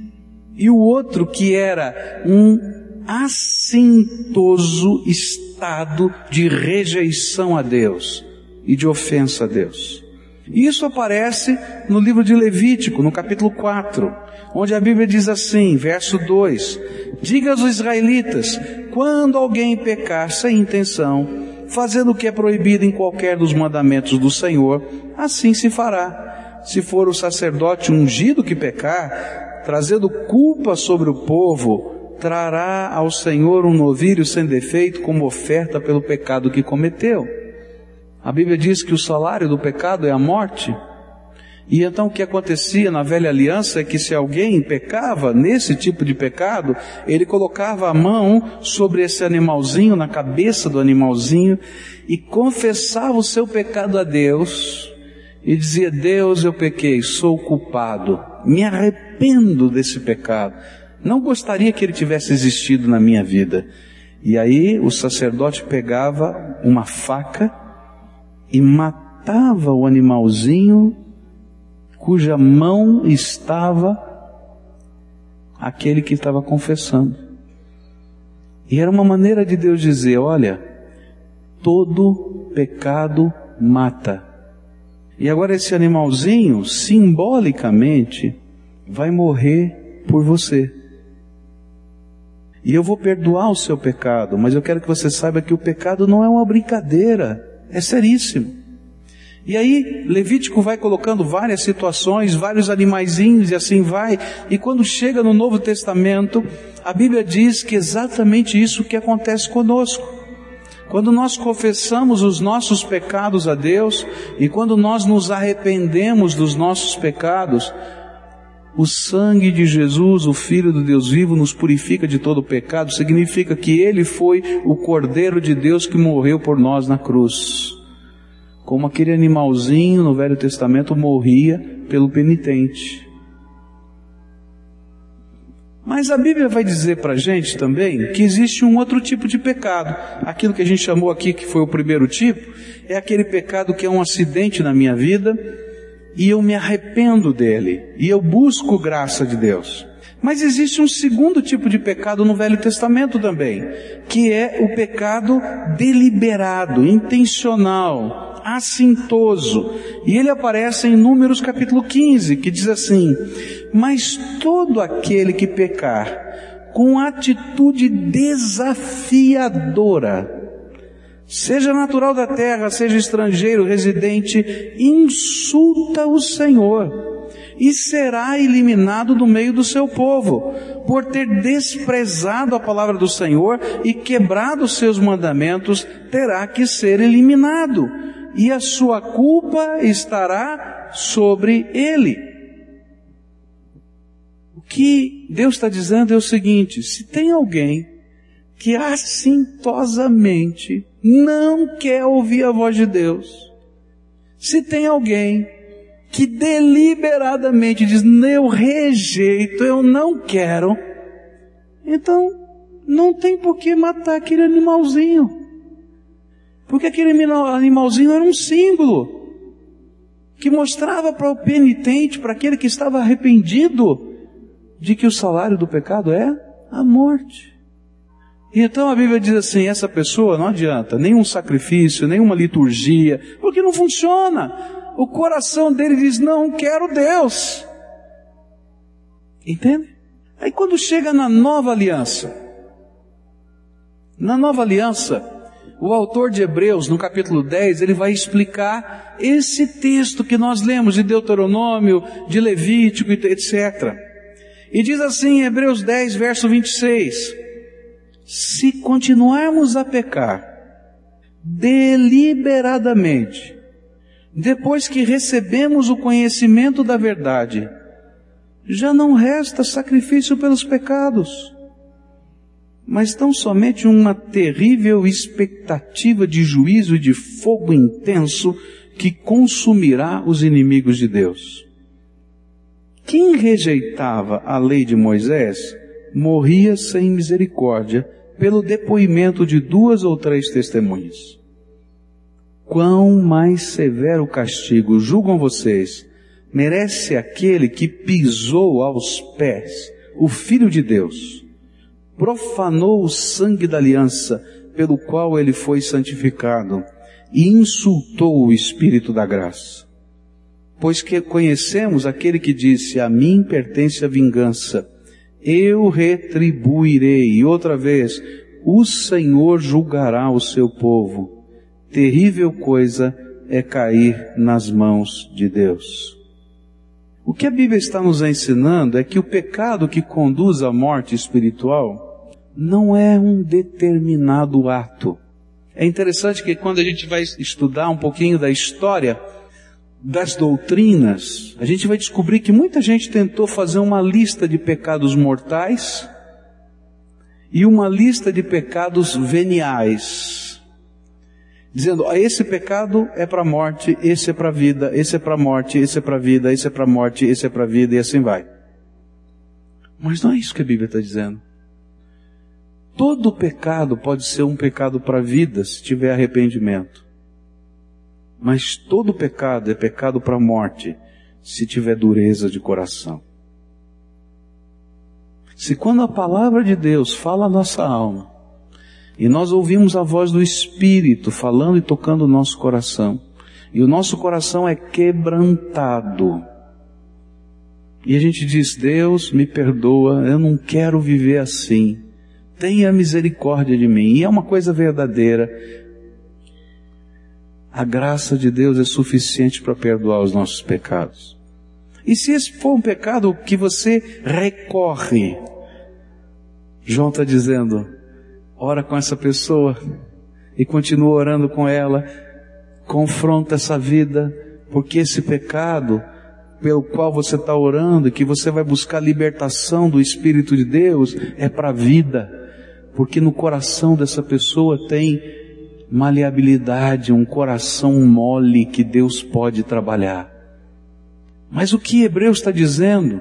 e o outro que era um assintoso estado de rejeição a Deus e de ofensa a Deus. Isso aparece no livro de Levítico, no capítulo 4, onde a Bíblia diz assim, verso 2: Diga aos israelitas, quando alguém pecar sem intenção, fazendo o que é proibido em qualquer dos mandamentos do Senhor, assim se fará se for o sacerdote ungido que pecar, trazendo culpa sobre o povo, trará ao Senhor um novilho sem defeito como oferta pelo pecado que cometeu. A Bíblia diz que o salário do pecado é a morte. E então o que acontecia na velha aliança é que se alguém pecava nesse tipo de pecado, ele colocava a mão sobre esse animalzinho, na cabeça do animalzinho, e confessava o seu pecado a Deus, e dizia: Deus, eu pequei, sou culpado, me arrependo desse pecado. Não gostaria que ele tivesse existido na minha vida. E aí o sacerdote pegava uma faca e matava o animalzinho cuja mão estava aquele que estava confessando. E era uma maneira de Deus dizer: olha, todo pecado mata e agora esse animalzinho, simbolicamente, vai morrer por você. E eu vou perdoar o seu pecado, mas eu quero que você saiba que o pecado não é uma brincadeira, é seríssimo. E aí, Levítico vai colocando várias situações, vários animaizinhos e assim vai. E quando chega no Novo Testamento, a Bíblia diz que exatamente isso que acontece conosco. Quando nós confessamos os nossos pecados a Deus e quando nós nos arrependemos dos nossos pecados, o sangue de Jesus, o Filho do Deus vivo, nos purifica de todo pecado, significa que Ele foi o Cordeiro de Deus que morreu por nós na cruz. Como aquele animalzinho no Velho Testamento morria pelo penitente. Mas a Bíblia vai dizer para a gente também que existe um outro tipo de pecado. Aquilo que a gente chamou aqui, que foi o primeiro tipo, é aquele pecado que é um acidente na minha vida e eu me arrependo dele e eu busco graça de Deus. Mas existe um segundo tipo de pecado no Velho Testamento também, que é o pecado deliberado, intencional, assintoso. E ele aparece em Números capítulo 15, que diz assim: Mas todo aquele que pecar com atitude desafiadora, seja natural da terra, seja estrangeiro, residente, insulta o Senhor e será eliminado do meio do seu povo, por ter desprezado a palavra do Senhor e quebrado os seus mandamentos, terá que ser eliminado e a sua culpa estará sobre ele. O que Deus está dizendo é o seguinte: se tem alguém que assintosamente não quer ouvir a voz de Deus, se tem alguém que deliberadamente diz, eu rejeito, eu não quero, então não tem por que matar aquele animalzinho. Porque aquele animalzinho era um símbolo que mostrava para o penitente, para aquele que estava arrependido, de que o salário do pecado é a morte. E então a Bíblia diz assim: essa pessoa não adianta nenhum sacrifício, nenhuma liturgia, porque não funciona. O coração dele diz: não quero Deus. Entende? Aí quando chega na nova aliança, na nova aliança, o autor de Hebreus, no capítulo 10, ele vai explicar esse texto que nós lemos de Deuteronômio, de Levítico, etc. E diz assim em Hebreus 10, verso 26: Se continuarmos a pecar deliberadamente, depois que recebemos o conhecimento da verdade, já não resta sacrifício pelos pecados mas tão somente uma terrível expectativa de juízo e de fogo intenso que consumirá os inimigos de Deus. Quem rejeitava a lei de Moisés morria sem misericórdia pelo depoimento de duas ou três testemunhas. Quão mais severo castigo, julgam vocês, merece aquele que pisou aos pés o Filho de Deus profanou o sangue da aliança pelo qual ele foi santificado e insultou o Espírito da graça. Pois que conhecemos aquele que disse, a mim pertence a vingança, eu retribuirei. E outra vez, o Senhor julgará o seu povo. Terrível coisa é cair nas mãos de Deus. O que a Bíblia está nos ensinando é que o pecado que conduz à morte espiritual não é um determinado ato. É interessante que quando a gente vai estudar um pouquinho da história das doutrinas, a gente vai descobrir que muita gente tentou fazer uma lista de pecados mortais e uma lista de pecados veniais. Dizendo, ah, esse pecado é para morte, esse é para vida, esse é para morte, esse é para vida, esse é para morte, esse é para vida e assim vai. Mas não é isso que a Bíblia está dizendo. Todo pecado pode ser um pecado para a vida se tiver arrependimento. Mas todo pecado é pecado para a morte se tiver dureza de coração. Se quando a palavra de Deus fala a nossa alma, e nós ouvimos a voz do Espírito falando e tocando o nosso coração, e o nosso coração é quebrantado, e a gente diz, Deus me perdoa, eu não quero viver assim tenha misericórdia de mim. E é uma coisa verdadeira. A graça de Deus é suficiente para perdoar os nossos pecados. E se esse for um pecado que você recorre, João está dizendo, ora com essa pessoa e continua orando com ela, confronta essa vida, porque esse pecado pelo qual você está orando, que você vai buscar libertação do Espírito de Deus, é para a vida porque no coração dessa pessoa tem maleabilidade, um coração mole que Deus pode trabalhar. Mas o que Hebreus está dizendo,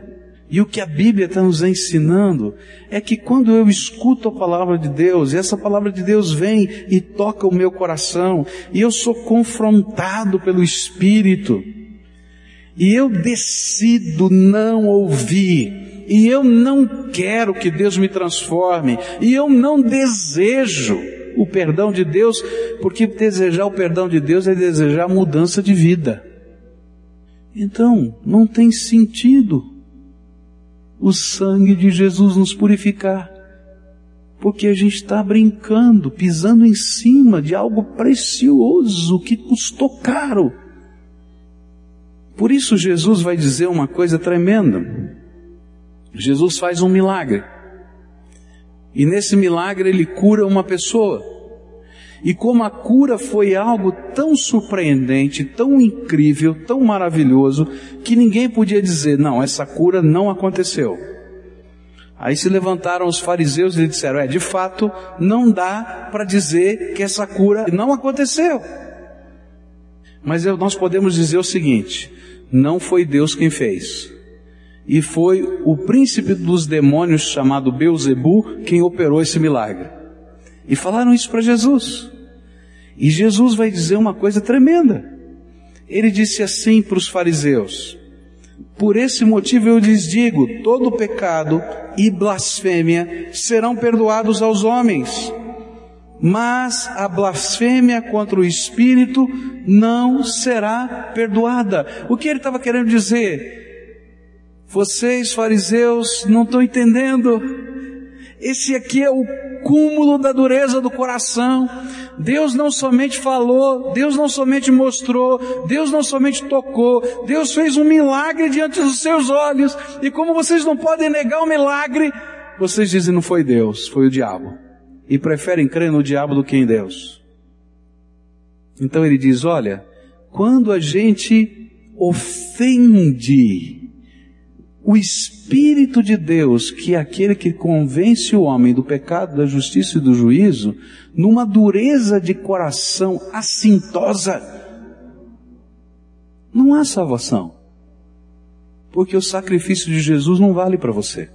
e o que a Bíblia está nos ensinando, é que quando eu escuto a palavra de Deus, e essa palavra de Deus vem e toca o meu coração, e eu sou confrontado pelo Espírito, e eu decido não ouvir e eu não quero que Deus me transforme, e eu não desejo o perdão de Deus, porque desejar o perdão de Deus é desejar mudança de vida. Então, não tem sentido o sangue de Jesus nos purificar, porque a gente está brincando, pisando em cima de algo precioso que custou caro. Por isso Jesus vai dizer uma coisa tremenda. Jesus faz um milagre. E nesse milagre ele cura uma pessoa. E como a cura foi algo tão surpreendente, tão incrível, tão maravilhoso, que ninguém podia dizer, não, essa cura não aconteceu. Aí se levantaram os fariseus e disseram, é, de fato, não dá para dizer que essa cura não aconteceu. Mas nós podemos dizer o seguinte, não foi Deus quem fez e foi o príncipe dos demônios chamado Beuzebu quem operou esse milagre. E falaram isso para Jesus. E Jesus vai dizer uma coisa tremenda. Ele disse assim para os fariseus: Por esse motivo eu lhes digo: todo pecado e blasfêmia serão perdoados aos homens, mas a blasfêmia contra o Espírito não será perdoada. O que ele estava querendo dizer? Vocês, fariseus, não estão entendendo. Esse aqui é o cúmulo da dureza do coração. Deus não somente falou, Deus não somente mostrou, Deus não somente tocou, Deus fez um milagre diante dos seus olhos. E como vocês não podem negar o milagre, vocês dizem não foi Deus, foi o diabo. E preferem crer no diabo do que em Deus. Então ele diz: olha, quando a gente ofende o Espírito de Deus, que é aquele que convence o homem do pecado, da justiça e do juízo, numa dureza de coração assintosa, não há salvação. Porque o sacrifício de Jesus não vale para você.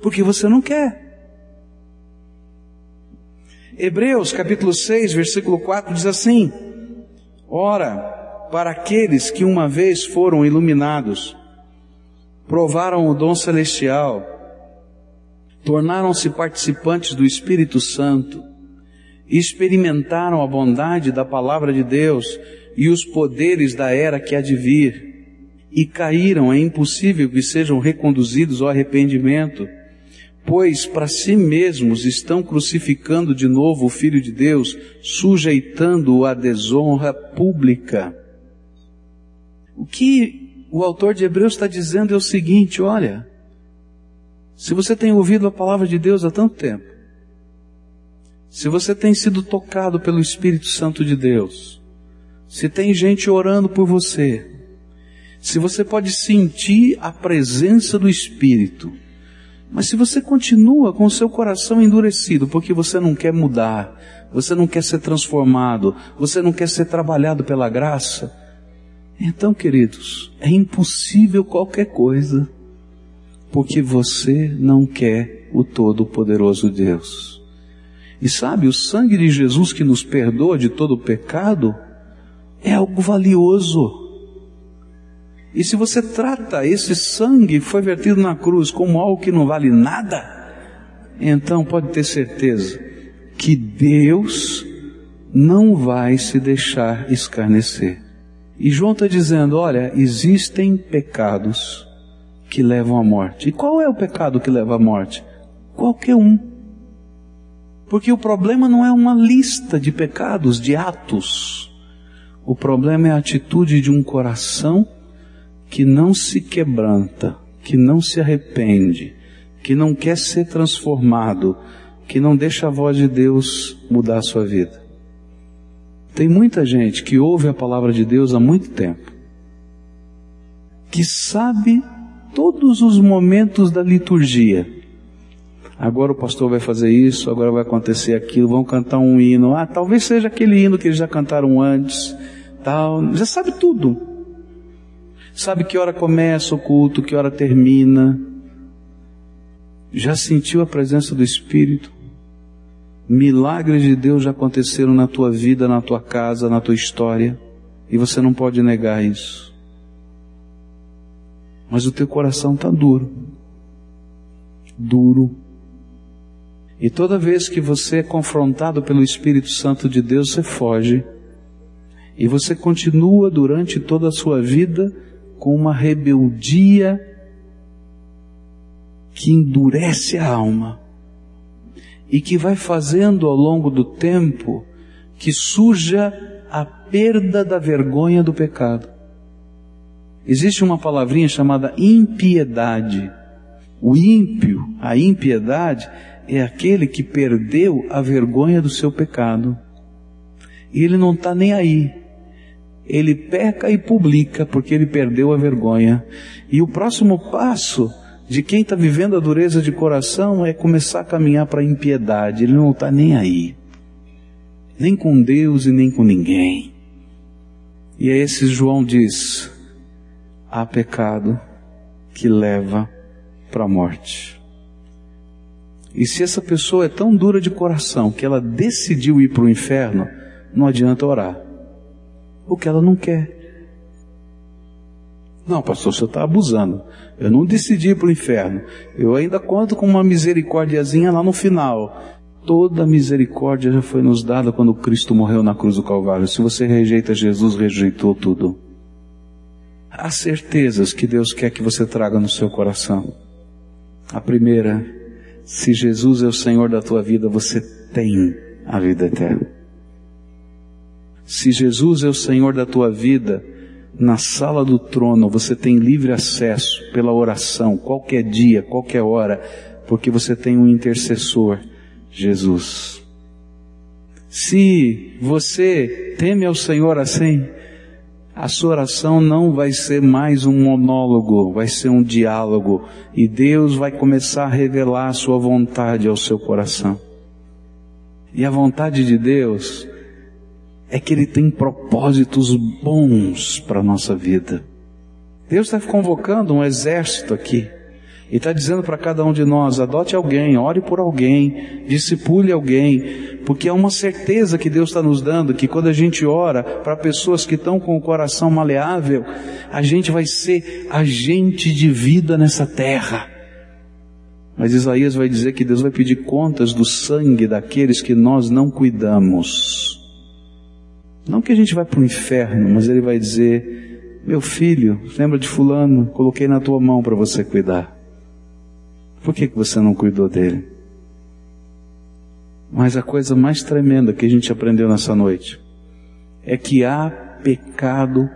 Porque você não quer. Hebreus capítulo 6, versículo 4 diz assim: Ora, para aqueles que uma vez foram iluminados, provaram o dom celestial, tornaram-se participantes do Espírito Santo, experimentaram a bondade da palavra de Deus e os poderes da era que há de vir, e caíram, é impossível que sejam reconduzidos ao arrependimento, pois para si mesmos estão crucificando de novo o Filho de Deus, sujeitando-o à desonra pública. O que o autor de Hebreus está dizendo é o seguinte: olha, se você tem ouvido a palavra de Deus há tanto tempo, se você tem sido tocado pelo Espírito Santo de Deus, se tem gente orando por você, se você pode sentir a presença do Espírito, mas se você continua com o seu coração endurecido porque você não quer mudar, você não quer ser transformado, você não quer ser trabalhado pela graça, então, queridos, é impossível qualquer coisa, porque você não quer o Todo-Poderoso Deus. E sabe, o sangue de Jesus que nos perdoa de todo o pecado é algo valioso. E se você trata esse sangue que foi vertido na cruz como algo que não vale nada, então pode ter certeza que Deus não vai se deixar escarnecer. E João está dizendo: olha, existem pecados que levam à morte. E qual é o pecado que leva à morte? Qualquer um. Porque o problema não é uma lista de pecados, de atos. O problema é a atitude de um coração que não se quebranta, que não se arrepende, que não quer ser transformado, que não deixa a voz de Deus mudar a sua vida. Tem muita gente que ouve a palavra de Deus há muito tempo, que sabe todos os momentos da liturgia. Agora o pastor vai fazer isso, agora vai acontecer aquilo, vão cantar um hino. Ah, talvez seja aquele hino que eles já cantaram antes, tal. Já sabe tudo. Sabe que hora começa o culto, que hora termina. Já sentiu a presença do Espírito? Milagres de Deus já aconteceram na tua vida, na tua casa, na tua história, e você não pode negar isso. Mas o teu coração está duro. Duro. E toda vez que você é confrontado pelo Espírito Santo de Deus, você foge. E você continua durante toda a sua vida com uma rebeldia que endurece a alma e que vai fazendo ao longo do tempo que suja a perda da vergonha do pecado. Existe uma palavrinha chamada impiedade. O ímpio, a impiedade, é aquele que perdeu a vergonha do seu pecado. E ele não está nem aí. Ele peca e publica porque ele perdeu a vergonha. E o próximo passo de quem está vivendo a dureza de coração é começar a caminhar para a impiedade. Ele não está nem aí. Nem com Deus e nem com ninguém. E é esse João diz: há pecado que leva para a morte. E se essa pessoa é tão dura de coração que ela decidiu ir para o inferno, não adianta orar. Porque ela não quer. Não, pastor, senhor está abusando. Eu não decidi ir para o inferno. Eu ainda conto com uma misericórdiazinha lá no final. Toda misericórdia já foi nos dada quando Cristo morreu na cruz do Calvário. Se você rejeita Jesus, rejeitou tudo. Há certezas que Deus quer que você traga no seu coração. A primeira, se Jesus é o Senhor da tua vida, você tem a vida eterna. Se Jesus é o Senhor da tua vida, na sala do trono você tem livre acesso pela oração, qualquer dia, qualquer hora, porque você tem um intercessor, Jesus. Se você teme ao Senhor assim, a sua oração não vai ser mais um monólogo, vai ser um diálogo, e Deus vai começar a revelar a sua vontade ao seu coração. E a vontade de Deus é que Ele tem propósitos bons para a nossa vida. Deus está convocando um exército aqui. E está dizendo para cada um de nós, adote alguém, ore por alguém, discipule alguém, porque é uma certeza que Deus está nos dando, que quando a gente ora para pessoas que estão com o coração maleável, a gente vai ser agente de vida nessa terra. Mas Isaías vai dizer que Deus vai pedir contas do sangue daqueles que nós não cuidamos. Não que a gente vai para o inferno, mas ele vai dizer: Meu filho, lembra de Fulano? Coloquei na tua mão para você cuidar. Por que, que você não cuidou dele? Mas a coisa mais tremenda que a gente aprendeu nessa noite é que há pecado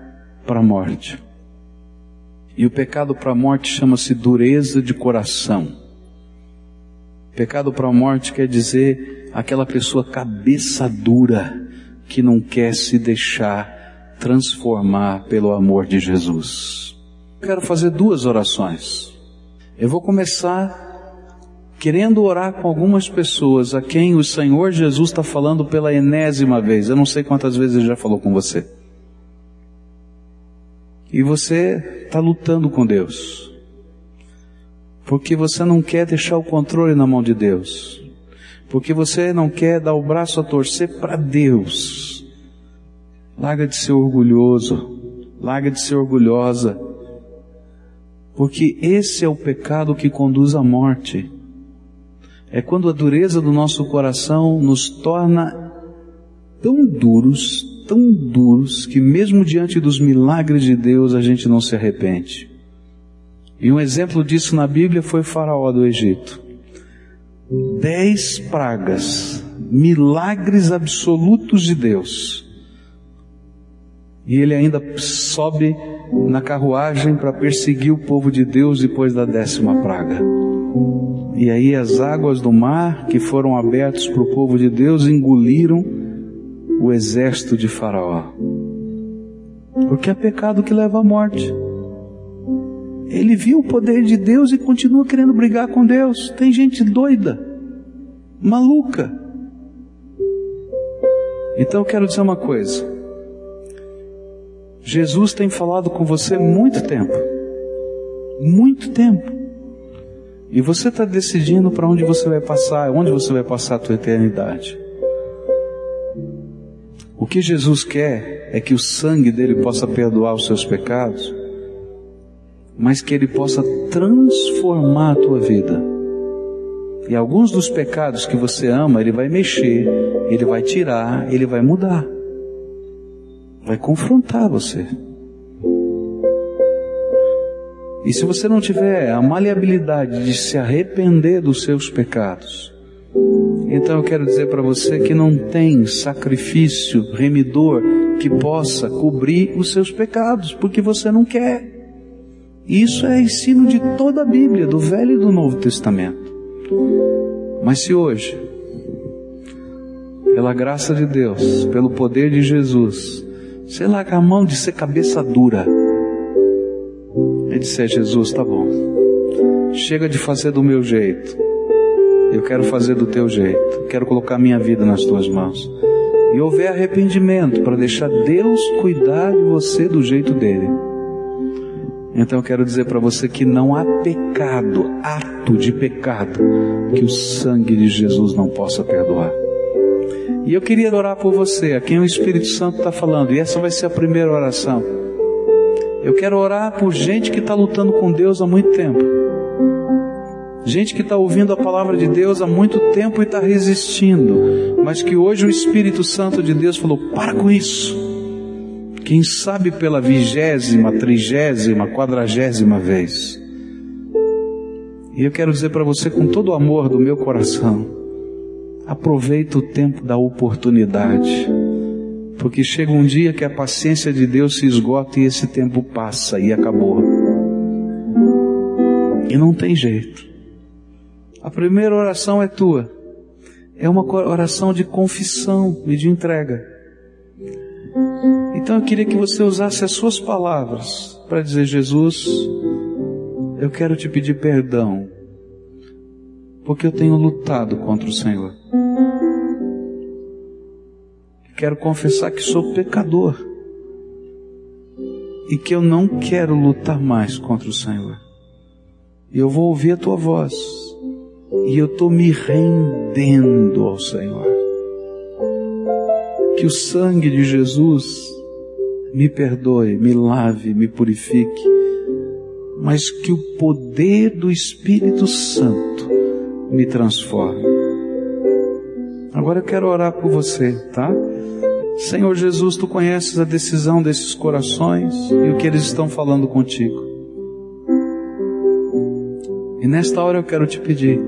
para a morte. E o pecado para a morte chama-se dureza de coração. Pecado para a morte quer dizer aquela pessoa cabeça dura que não quer se deixar transformar pelo amor de Jesus. quero fazer duas orações. Eu vou começar querendo orar com algumas pessoas a quem o Senhor Jesus está falando pela enésima vez. Eu não sei quantas vezes ele já falou com você. E você está lutando com Deus. Porque você não quer deixar o controle na mão de Deus porque você não quer dar o braço a torcer para Deus. Larga de ser orgulhoso, larga de ser orgulhosa, porque esse é o pecado que conduz à morte. É quando a dureza do nosso coração nos torna tão duros, tão duros, que mesmo diante dos milagres de Deus a gente não se arrepende. E um exemplo disso na Bíblia foi Faraó do Egito dez pragas, milagres absolutos de Deus. E ele ainda sobe na carruagem para perseguir o povo de Deus depois da décima praga. E aí as águas do mar que foram abertas para o povo de Deus engoliram o exército de Faraó. Porque é pecado que leva à morte. Ele viu o poder de Deus e continua querendo brigar com Deus. Tem gente doida, maluca. Então eu quero dizer uma coisa. Jesus tem falado com você muito tempo. Muito tempo. E você está decidindo para onde você vai passar, onde você vai passar a tua eternidade. O que Jesus quer é que o sangue dele possa perdoar os seus pecados mas que Ele possa transformar a tua vida. E alguns dos pecados que você ama, Ele vai mexer, Ele vai tirar, Ele vai mudar, vai confrontar você. E se você não tiver a maleabilidade de se arrepender dos seus pecados, então eu quero dizer para você que não tem sacrifício remidor que possa cobrir os seus pecados, porque você não quer. Isso é ensino de toda a Bíblia, do Velho e do Novo Testamento. Mas se hoje, pela graça de Deus, pelo poder de Jesus, você larga a mão de ser cabeça dura e disser: Jesus, tá bom, chega de fazer do meu jeito, eu quero fazer do teu jeito, quero colocar minha vida nas tuas mãos. E houver arrependimento para deixar Deus cuidar de você do jeito dele Então eu quero dizer para você que não há pecado, ato de pecado, que o sangue de Jesus não possa perdoar. E eu queria orar por você, a quem o Espírito Santo está falando, e essa vai ser a primeira oração. Eu quero orar por gente que está lutando com Deus há muito tempo. Gente que está ouvindo a palavra de Deus há muito tempo e está resistindo, mas que hoje o Espírito Santo de Deus falou: para com isso. Quem sabe pela vigésima, trigésima, quadragésima vez. E eu quero dizer para você com todo o amor do meu coração: aproveita o tempo da oportunidade porque chega um dia que a paciência de Deus se esgota e esse tempo passa e acabou. E não tem jeito. A primeira oração é tua. É uma oração de confissão e de entrega. Então eu queria que você usasse as suas palavras para dizer: Jesus, eu quero te pedir perdão, porque eu tenho lutado contra o Senhor. Quero confessar que sou pecador e que eu não quero lutar mais contra o Senhor. E eu vou ouvir a tua voz e eu estou me rendendo ao Senhor. Que o sangue de Jesus me perdoe, me lave, me purifique, mas que o poder do Espírito Santo me transforme. Agora eu quero orar por você, tá? Senhor Jesus, tu conheces a decisão desses corações e o que eles estão falando contigo. E nesta hora eu quero te pedir,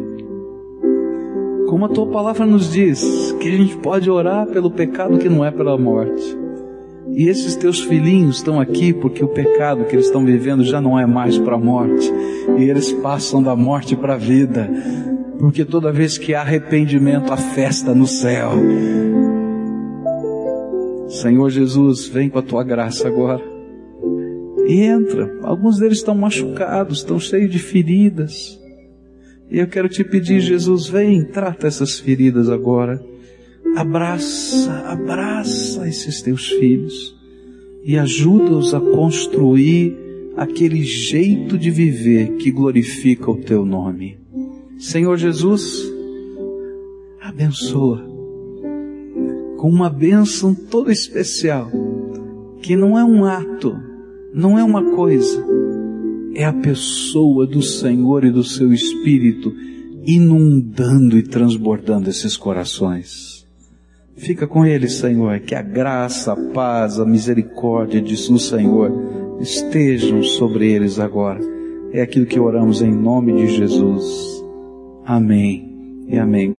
como a tua palavra nos diz, que a gente pode orar pelo pecado que não é pela morte. E esses teus filhinhos estão aqui porque o pecado que eles estão vivendo já não é mais para a morte, e eles passam da morte para a vida, porque toda vez que há arrependimento, há festa no céu. Senhor Jesus, vem com a tua graça agora. E entra. Alguns deles estão machucados, estão cheios de feridas. E eu quero te pedir, Jesus, vem, trata essas feridas agora. Abraça, abraça esses teus filhos e ajuda-os a construir aquele jeito de viver que glorifica o teu nome. Senhor Jesus, abençoa com uma bênção toda especial, que não é um ato, não é uma coisa, é a pessoa do Senhor e do seu Espírito inundando e transbordando esses corações. Fica com eles, Senhor, que a graça, a paz, a misericórdia do Senhor estejam sobre eles agora. É aquilo que oramos em nome de Jesus. Amém e amém.